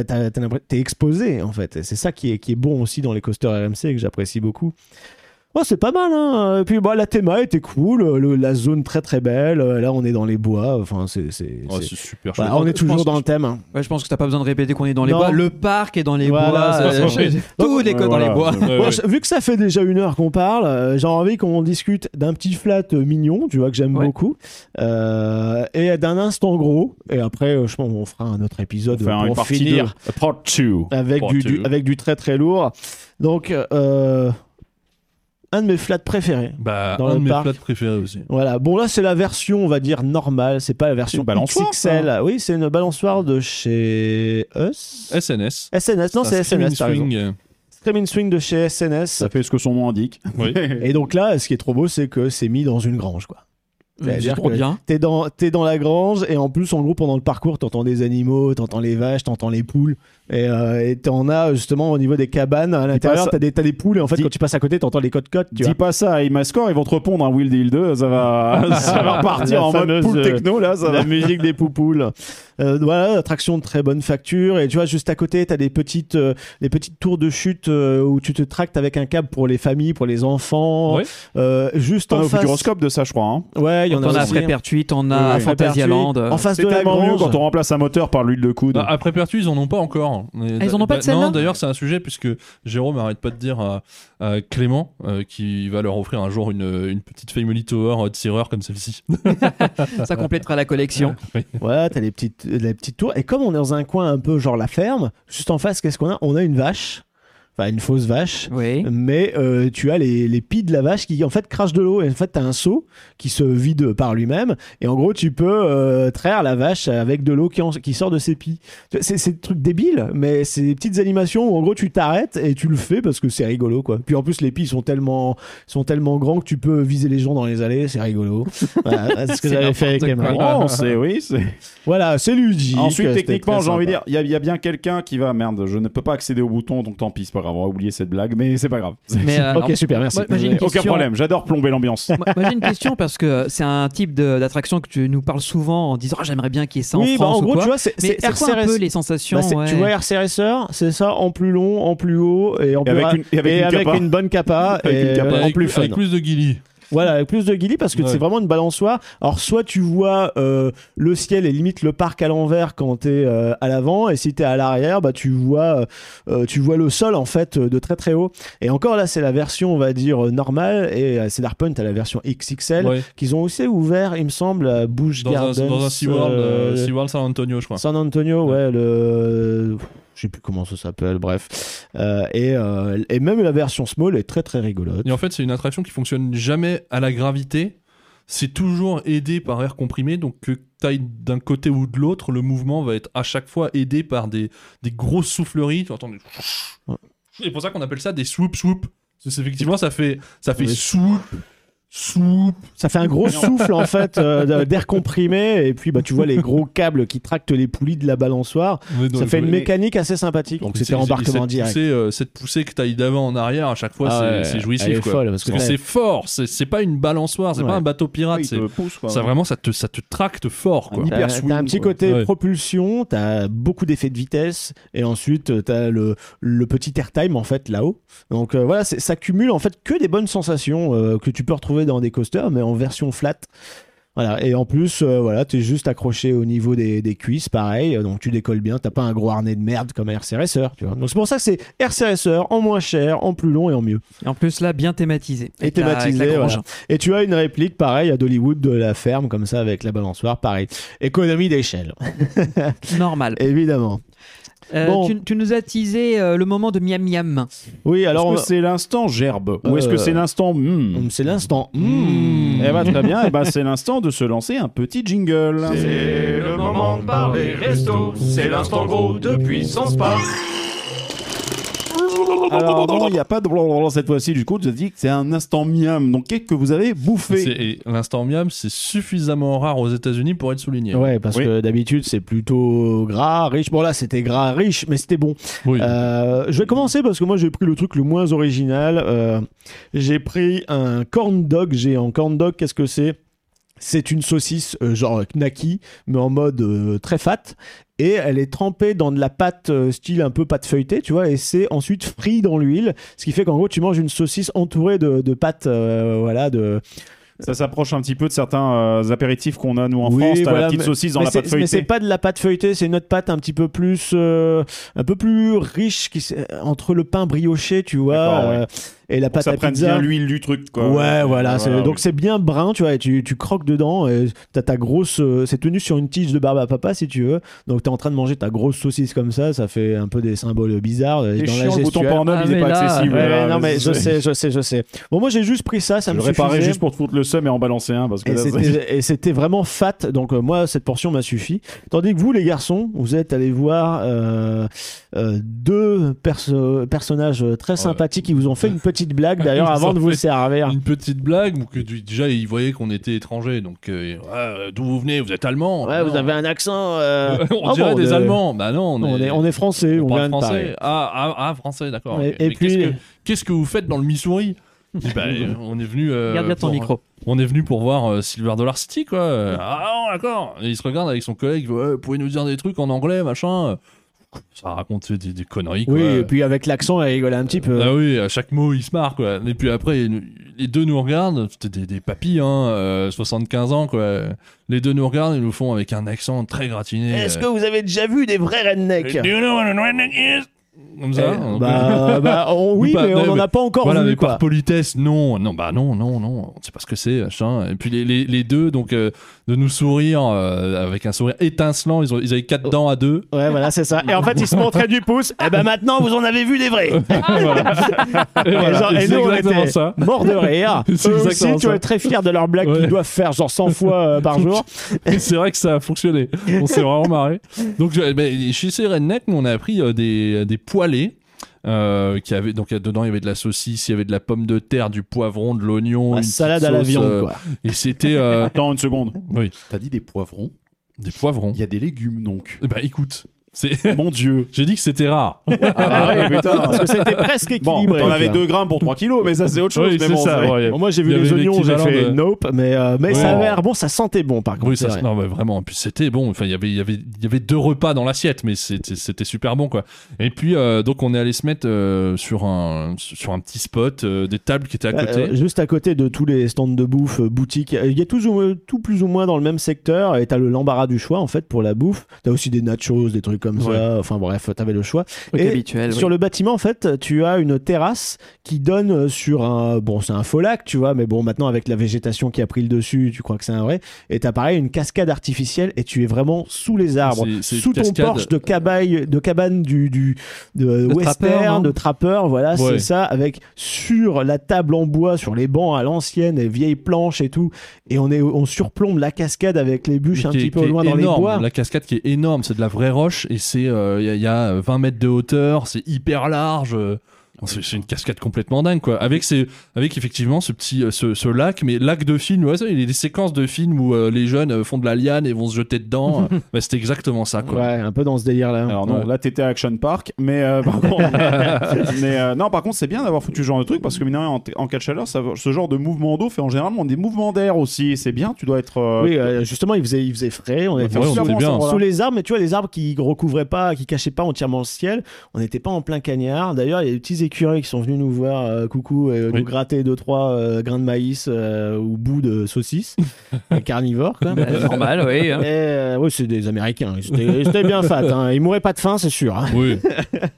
t'es exposé. En fait, Et c'est ça qui est, qui est bon aussi dans les coasters RMC que j'apprécie beaucoup. Oh, c'est pas mal, hein. Et puis, bah, la théma était cool, le- la zone très très belle. euh, Là, on est dans les bois. Enfin, c'est. c'est- super chouette. on est toujours dans le thème. hein. Ouais, je pense que t'as pas besoin de répéter qu'on est dans les Non. bois. Le parc est dans les Voilà, bois. euh, est que dans les bois. Ouais, ouais. vu que ça fait déjà une heure qu'on parle, euh, j'ai envie qu'on discute d'un petit flat euh, mignon, tu vois, que j'aime Ouais. beaucoup, euh, et d'un instant gros. Et après, euh, je pense qu'on fera un autre épisode On pour finir 2. Part 2. avec Part du, du- two. avec du très très lourd. Donc, euh, un de mes flats préférés. Bah, Dans un le de mes parc. plats préférés aussi. Voilà. Bon, là, c'est la version, on va dire, normale. C'est pas la version une balançoire, XXL. Oui, c'est une balançoire de chez Us. SNS. SNS. Non, c'est SNS. Swing. Screaming Swing de chez SNS. Ça fait ce que son nom indique. Oui. Et donc là, ce qui est trop beau, c'est que c'est mis dans une grange, quoi. C'est C'est-à-dire trop que bien. T'es dans, t'es dans la grange et en plus, en gros, pendant le parcours, t'entends des animaux, t'entends les vaches, t'entends les poules. Et euh, et t'en as justement au niveau des cabanes à l'intérieur, t'as des, t'as des poules et en fait, Dis- quand tu passes à côté, t'entends les cotes-cotes. Tu Dis vois. pas ça à Imascore, ils vont te répondre un Will Deal 2, ça va, ça va repartir en mode euh, techno là, ça la va. musique des poupoules. Euh, voilà, attraction de très bonne facture. Et tu vois, juste à côté, t'as des petites, euh, des petites tours de chute euh, où tu te tractes avec un câble pour les familles, pour les enfants. Ouais. Euh, juste T'en en face. Futuroscope de ça, je crois. Hein. Ouais, il y en T'en a as aussi. après Pertuis, t'en as Oui, à. Fantasyland. En face C'est de la tellement mieux quand on remplace un moteur par l'huile de coude. Bah, après Pertu, ils en ont pas encore. Ah, ils en ont pas de celle-là Non, d'ailleurs, c'est un sujet puisque Jérôme arrête pas de dire à, à Clément euh, qu'il va leur offrir un jour une, une petite Family Tower euh, tireur comme celle-ci. Ça complétera la collection. Ouais, t'as les petites, les petites tours. Et comme on est dans un coin un peu genre la ferme, juste en face, qu'est-ce qu'on a? On a une vache. Enfin, une fausse vache. Oui. Mais euh, tu as les, les pieds de la vache qui en fait crachent de l'eau. Et en fait, tu as un seau qui se vide par lui-même. Et en gros, tu peux euh, traire la vache avec de l'eau qui, en- qui sort de ses vois, C'est c'est des trucs débiles, mais c'est des petites animations où en gros, tu t'arrêtes et tu le fais parce que c'est rigolo. quoi. Puis en plus, les pieds sont tellement, sont tellement grands que tu peux viser les gens dans les allées. C'est rigolo. Voilà, c'est ce que C'est j'avais fait avec quoi. Oh, c'est oui, c'est. Voilà, c'est ludique. Ensuite, techniquement, j'ai envie de dire, il y, y a bien quelqu'un qui va. Merde, je ne peux pas accéder au bouton, donc tant pis, c'est pas grave, on va oublier cette blague, mais c'est pas grave. Mais, euh, Ok, super, merci. moi- moi, Aucun question. problème, j'adore plomber l'ambiance. Moi, moi, j'ai une question parce que c'est un type de- d'attraction que tu nous parles souvent en disant Ah, j'aimerais bien qu'il y ait ça oui, en bah, France en ou gros, quoi. tu vois, c'est quoi un peu les sensations Bah, ouais. Tu vois RC Racer, c'est ça en plus long, en plus haut et en Et plus avec une- et avec une bonne capa Avec et une capa. euh, en avec, plus fun. avec plus de guilly. Voilà, avec plus de guilly parce que Ouais. c'est vraiment une balançoire. Alors soit tu vois euh, le ciel et limite le parc à l'envers quand t'es euh, à l'avant et si t'es à l'arrière, bah tu vois euh, tu vois le sol en fait de très très haut. Et encore là, c'est la version on va dire normale et euh, Cedar Point a la version XXL Ouais. qu'ils ont aussi ouvert, il me semble, à Busch Dans un, Gardens. dans un SeaWorld, euh, euh, SeaWorld San Antonio, je crois. San Antonio, ouais, le. Je sais plus comment ça s'appelle, bref. Euh, et, euh, et même la version small est très très rigolote. Et en fait, c'est une attraction qui fonctionne jamais à la gravité. C'est toujours aidé par air comprimé, donc que t'ailles d'un côté ou de l'autre, le mouvement va être à chaque fois aidé par des, des grosses souffleries. Tu entends des... C'est pour ça qu'on appelle ça des swoop swoop. Parce effectivement, ça fait, ça fait Oui. swoop, swoop. Ça fait un gros souffle en fait euh, d'air comprimé et puis bah tu vois les gros câbles qui tractent les poulies de la balançoire. Ça fait une mécanique assez sympathique. Donc c'était embarquement cette direct. Poussée, euh, cette poussée que t'ailles d'avant en arrière, à chaque fois, Ah c'est ouais, c'est jouissif. c'est fort, c'est c'est pas une balançoire, c'est Ouais. pas un bateau pirate, c'est pousse, quoi. ça vraiment ça te ça te tracte fort quoi. Un hyper T'as un petit quoi. côté Ouais. propulsion, t'as beaucoup d'effets de vitesse et ensuite euh, t'as le, le petit airtime en fait là-haut. Donc euh, voilà, c'est- ça cumule en fait que des bonnes sensations euh, que tu peux retrouver dans des coasters mais en version flat. Voilà, et en plus, euh, voilà, t'es juste accroché au niveau des, des cuisses, pareil, donc tu décolles bien, t'as pas un gros harnais de merde comme RC Racer, tu vois. Donc c'est pour ça que c'est RC Racer en moins cher, en plus long et en mieux. Et en plus là, bien thématisé. Et la- la thématisé, voilà. Et tu as une réplique, pareil, à d'Hollywood de la ferme, comme ça, avec la balançoire, pareil. Économie d'échelle, Normal. évidemment. Euh, Bon. tu, tu nous as teasé euh, le moment de miam miam. Oui, alors, Est-ce que c'est l'instant gerbe Ou est-ce Euh, que c'est l'instant hmm c'est l'instant. Mmh. Eh ben très bien, eh ben, c'est l'instant de se lancer un petit jingle. C'est le moment de parler resto, c'est l'instant gros de puissance pas. Alors non, il n'y a pas de blablabla cette fois-ci, du coup, tu as dit que c'est un instant miam. Donc qu'est-ce que vous avez bouffé et L'instant miam, c'est suffisamment rare aux États-Unis pour être souligné. Ouais, parce Oui. que d'habitude, c'est plutôt gras, riche. Bon, là, c'était gras, riche, mais c'était bon. Oui. Euh, je vais commencer parce que moi, j'ai pris le truc le moins original. Euh, j'ai pris un corn dog géant. Corn dog, qu'est-ce que c'est? C'est une saucisse euh, genre knacky, mais en mode euh, très fat. Et elle est trempée dans de la pâte euh, style un peu pâte feuilletée, tu vois, et c'est ensuite frit dans l'huile, ce qui fait qu'en gros tu manges une saucisse entourée de, de pâte, euh, voilà, de, Ça s'approche un petit peu de certains euh, apéritifs qu'on a nous en Oui, France. T'as voilà, la petite saucisse dans la pâte Mais c'est feuilletée. pas de la pâte feuilletée, c'est une autre pâte un petit peu plus, euh, un peu plus riche, qui, s- entre le pain brioché, tu vois. Et la pâte ça à prenne pizza. bien l'huile du truc. Quoi. Ouais, voilà. donc c'est bien brun, tu vois, et tu, tu croques dedans. Et t'as ta grosse. euh, c'est tenu sur une tige de barbe à papa, si tu veux. Donc t'es en train de manger ta grosse saucisse comme ça. Ça fait un peu des symboles bizarres. euh, C'est dans la chiant, le bouton. Pornhub, Ah, il est mais pas là, accessible. Ouais, là, non, mais je sais, je sais, je sais. Bon, moi j'ai juste pris ça, ça Je me réparais juste pour te foutre le seum et en balancer un. Parce que Et c'était- et vraiment fat, donc euh, moi cette portion m'a suffi. Tandis que vous les garçons, vous êtes allés voir euh, euh, deux perso- personnages très sympathiques qui vous ont fait une petite blague d'ailleurs avant de vous servir. Une petite blague, que du- déjà ils voyaient qu'on était étrangers, donc euh, Ouais, d'où vous venez, vous êtes allemand? Ouais, vous avez un accent. euh, on ah dirait bon, des est- Allemands. Bah non, on, On est, on est français, on on, parle français. Ah, ah, ah, français, d'accord. Et- ok. et Mais puis- qu'est-ce que, qu'est-ce que vous faites dans le Missouri? Bah, euh, on est venu. euh, Garde bien ton pour- micro. On est venu pour voir euh, Silver Dollar City, quoi. Euh, Ah, d'accord. Et il se regarde avec son collègue. Ouais, vous pouvez nous dire des trucs en anglais, machin. Ça raconte des, des conneries, quoi. Oui, et puis avec l'accent, elle rigolait un petit peu. Ah oui, à chaque mot, il se marre, quoi. Et puis après, les deux nous regardent. C'était des, des papis, hein, euh, 75 ans, quoi. Les deux nous regardent, ils nous font avec un accent très gratiné. Est-ce euh, que vous avez déjà vu des vrais rednecks? Do you know what a redneck is? Comme ça. Eh, bah, bah, on- oui, mais on n'en a pas encore voilà, vu. mais quoi. par politesse, non, non, bah non, non, non, on sait pas ce que c'est, machin. Et puis les, les, les deux, donc, euh, de nous sourire euh, avec un sourire étincelant, ils, ont, ils avaient quatre Oh. dents à deux. Ouais, voilà, c'est ça. Et en fait, ils se montraient du pouce. Et ben maintenant, vous en avez vu des vrais. Et voilà, genre, et nous, on était ça. morts de rire. Eux aussi, tu vois, très fiers de leurs blagues Ouais. qu'ils doivent faire genre 100 fois euh, par jour. Et c'est vrai que ça a fonctionné. On s'est vraiment marré. Donc, je- ben, chez ces rednecks, on a appris euh, des, des poêlés. Euh, qui avait donc dedans il y avait de la saucisse, il y avait de la pomme de terre, du poivron, de l'oignon, une salade à la viande, euh, quoi. Et c'était euh, Attends une seconde. oui, T'as dit des poivrons. des poivrons. Il y a des légumes donc. Bah écoute, Mon dieu. j'ai dit que c'était rare. Ah ouais, putain. Parce que c'était presque Bon, équilibré. t'en avais quoi. 2 grammes pour 3 kilos, mais ça c'est autre chose. Oui, mais c'est bon, ça. c'est- ouais. Bon, moi, j'ai vu Il y les avait oignons, j'ai l'équivalent fait de- nope, mais, euh, mais Ouais. ça avait l'air bon, ça sentait bon par contre. Oui, c'est ça, vrai. non, mais vraiment. Et puis c'était bon. Enfin, il y avait, il y avait, il y avait deux repas dans l'assiette, mais c'était, c'était super bon, quoi. Et puis, euh, donc, on est allé se mettre euh, sur un, sur un petit spot, euh, des tables qui étaient à côté. Euh, juste à côté de tous les stands de bouffe, euh, boutiques, il y a tout, ou- tout plus ou moins dans le même secteur et t'as le l'embarras du choix en fait pour la bouffe. T'as aussi des nachos, des trucs comme Ouais. ça. Enfin bref, t'avais le choix. Truc Et habituel. Sur oui. le bâtiment, en fait, tu as une terrasse qui donne euh, sur un. Bon, c'est un faux lac, tu vois, mais bon, maintenant, avec la végétation qui a pris le dessus, tu crois que c'est un vrai. Et t'as pareil une cascade artificielle et tu es vraiment sous les arbres. C'est- Sous ton cascade- porche de cabane, de cabane du, du de De western, trappeur, de trappeur, voilà, Ouais. c'est ça, avec sur la table en bois, sur les bancs à l'ancienne, les vieilles planches et tout. Et on, est, on surplombe la cascade avec les bûches un petit peu loin dans les bois. La cascade qui est énorme, c'est de la vraie roche et c'est euh, il y, y a 20 mètres de hauteur, c'est hyper large. C'est c'est une cascade complètement dingue quoi. Avec ces, avec effectivement ce petit, euh, ce, ce lac, mais lac de film. Ouais, ça, il y a des séquences de films où euh, les jeunes euh, font de la liane et vont se jeter dedans. bah, c'était exactement ça quoi. Ouais, un peu dans ce délire-là. Alors non, Ouais. là t'étais à Action Park, mais euh, par contre, mais euh, non, par contre c'est bien d'avoir foutu ce genre de truc parce que mine de rien, en, en cas de chaleur, ça, ce genre de mouvement d'eau fait en général des mouvements d'air aussi. C'est bien, tu dois être. euh, Oui, euh, justement, il faisait, il faisait frais. On était Ouais, sous- Voilà. les arbres, mais tu vois, les arbres qui recouvraient pas, qui cachaient pas entièrement le ciel. On n'était pas en plein cagnard. D'ailleurs, il y a des petits écureuils qui sont venus nous voir, euh, coucou, et Oui. nous gratter deux trois euh, grains de maïs euh, ou bouts de saucisses, Les carnivores, quoi. Normal, oui. hein. Et, euh, oui, c'est des Américains. Ils étaient, ils étaient bien fat. Hein. Ils mouraient pas de faim, c'est sûr. hein. Oui,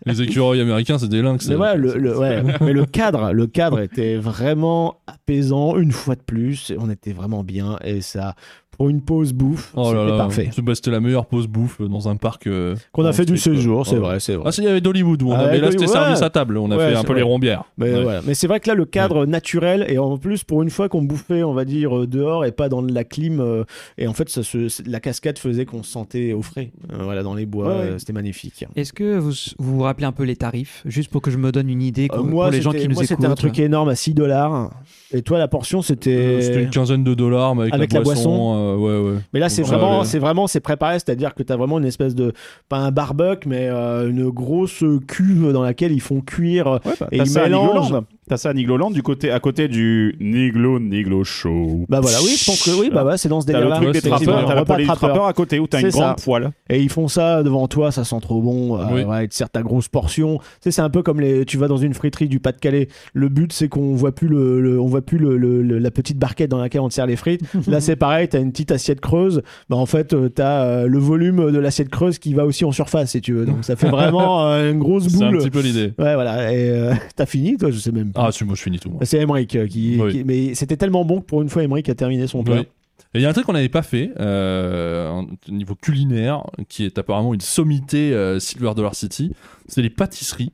les écureuils américains, c'est des lynx. Mais, voilà, le, le- ouais. mais le cadre, le cadre était vraiment apaisant une fois de plus. On était vraiment bien et ça, pour une pause bouffe, Oh là c'était là, parfait. c'était la meilleure pause bouffe dans un parc. euh, Qu'on a fait du séjour, c'est Ouais. vrai, c'est vrai. Ah, il y avait d'Hollywood où on Ah, avait, là, c'était ouais. service à table. On a Ouais, fait un peu les rombières. Mais, Ouais. voilà. Mais c'est vrai que là, le cadre naturel, et en plus, pour une fois qu'on bouffait, on va dire, euh, dehors et pas dans la clim, euh, et en fait, ça se, la cascade faisait qu'on se sentait au frais. Euh, voilà, dans les bois, euh, c'était magnifique. Est-ce que vous, vous vous rappelez un peu les tarifs Juste pour que je me donne une idée Euh, pour, moi, pour les gens qui nous moi, c'était un truc énorme à 6 dollars. Et toi, la portion, c'était. Euh, C'était une quinzaine de dollars, mais avec, Avec la, la boisson. Euh, ouais, ouais. Mais là, c'est vraiment, c'est vraiment, c'est préparé, c'est-à-dire que tu as vraiment une espèce de, pas un barbecue, mais euh, une grosse cuve dans laquelle ils font cuire Ouais, bah, et t'as ils mélangent. T'as ça à Nigloland du côté, à côté du Niglo Niglo Show. Bah voilà, oui, je pense que oui, bah ouais, c'est dans ce T'as le délire-là. truc des trappeurs, t'as la repas poêlée du trappeur. trappeur à côté où t'as une ça. grande poêle. Et ils font ça devant toi, ça sent trop bon. euh, Oui. ouais, ils te servent ta grosse portion. Tu sais, c'est un peu comme les. Tu vas dans une friterie du Pas-de-Calais. Le but, c'est qu'on voit plus le, le- on voit plus le, le- le- la petite barquette dans laquelle on te sert les frites. Là, c'est pareil. T'as une petite assiette creuse. Bah en fait, euh, t'as euh, le volume de l'assiette creuse qui va aussi en surface, si tu veux. Donc ça fait vraiment euh, une grosse C'est un boule. petit peu l'idée. Ouais, voilà. Et euh, t'as fini, toi? Je sais même pas. Ah, si, moi je finis tout. moi. C'est Emmerich euh, qui, Oui. qui- Mais c'était tellement bon que pour une fois, Emmerich a terminé son plat. Oui. Et il y a un truc qu'on n'avait pas fait euh, en- au niveau culinaire, qui est apparemment une sommité euh, Silver Dollar City, c'est les pâtisseries.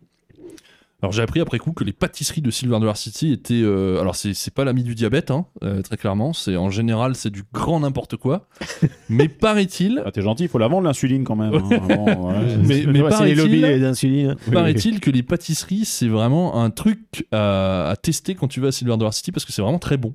Alors j'ai appris après coup que les pâtisseries de Silver Dollar City étaient... euh, alors c'est c'est pas l'ami du diabète, hein, euh, très clairement, c'est en général c'est du grand n'importe quoi. mais paraît-il... Ah, T'es gentil, il faut la vendre l'insuline quand même. hein. Bon, ouais. Mais, mais les paraît-il- que les pâtisseries, c'est vraiment un truc à, à tester quand tu vas à Silver Dollar City parce que c'est vraiment très bon.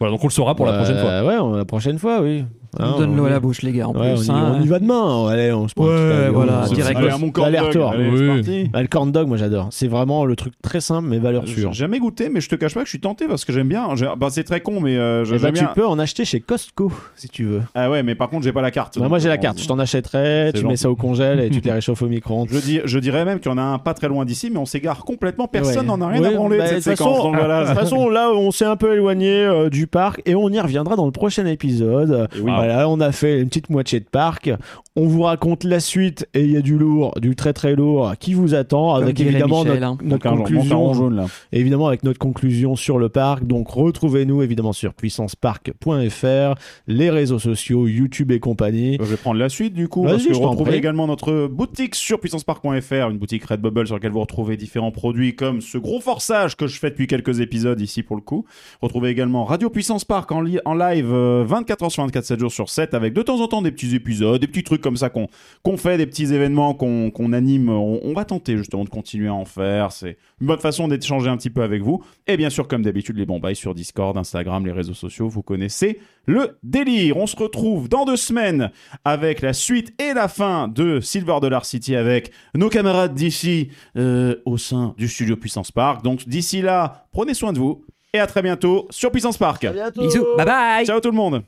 Voilà, donc on le saura pour la prochaine fois. Ouais, la prochaine fois, oui. Hein, Donne-le on- à la bouche, les gars. En Ouais, plus, on, y, hein. on y va demain. Allez, on se prend un Ouais, voilà, on se- direct. Allez, à mon corn dog, Oui. c'est parti. Ah, le corn dog, moi j'adore. C'est vraiment le truc très simple mais valeur J'ai sûre. jamais goûté, mais je te cache pas que je suis tenté parce que j'aime bien. J'ai- Bah, c'est très con, mais euh, Eh j'aime ben, tu bien. peux en acheter chez Costco si tu veux. Ah ouais, mais par contre, j'ai pas la carte. Bah, moi j'ai la bon, carte, je t'en achèterai, tu mets gentil. ça au congèle et tu te les réchauffes au micro-ondes. Je, dis, je dirais même qu'il y en a un pas très loin d'ici, mais on s'égare complètement. Personne n'en a rien à branler bah, de de cette toute séquence. De toute façon, là, on s'est un peu éloigné euh, du parc et on y reviendra dans le prochain épisode. Voilà, on a fait une petite moitié de parc. On vous raconte la suite et il y a du lourd, du très très lourd qui vous attend avec évidemment Michel, notre, hein. notre conclusion. rond jaune là. évidemment avec notre conclusion sur le parc. Donc retrouvez-nous évidemment sur puissancepark.fr, les réseaux sociaux, YouTube et compagnie. Je vais prendre la suite du coup, parce que retrouvez également notre boutique sur puissancepark.fr, une boutique Redbubble sur laquelle vous retrouvez différents produits comme ce gros forçage que je fais depuis quelques épisodes ici pour le coup. Retrouvez également Radio Puissance Park en, li- en live euh, 24h sur 24, 7 jours sur 7 avec de temps en temps des petits épisodes, des petits trucs comme ça qu'on qu'on fait, des petits événements qu'on qu'on anime. On, on va tenter justement de continuer à en faire. C'est une bonne façon d'échanger un petit peu avec vous. Et bien sûr, comme d'habitude, les bons bails sur Discord, Instagram, les réseaux sociaux, vous connaissez le délire. On se retrouve dans deux semaines avec la suite et la fin de Silver Dollar City avec nos camarades d'ici euh, au sein du studio Puissance Park. Donc d'ici là, prenez soin de vous et à très bientôt sur Puissance Park. Bisous, bye bye Ciao tout le monde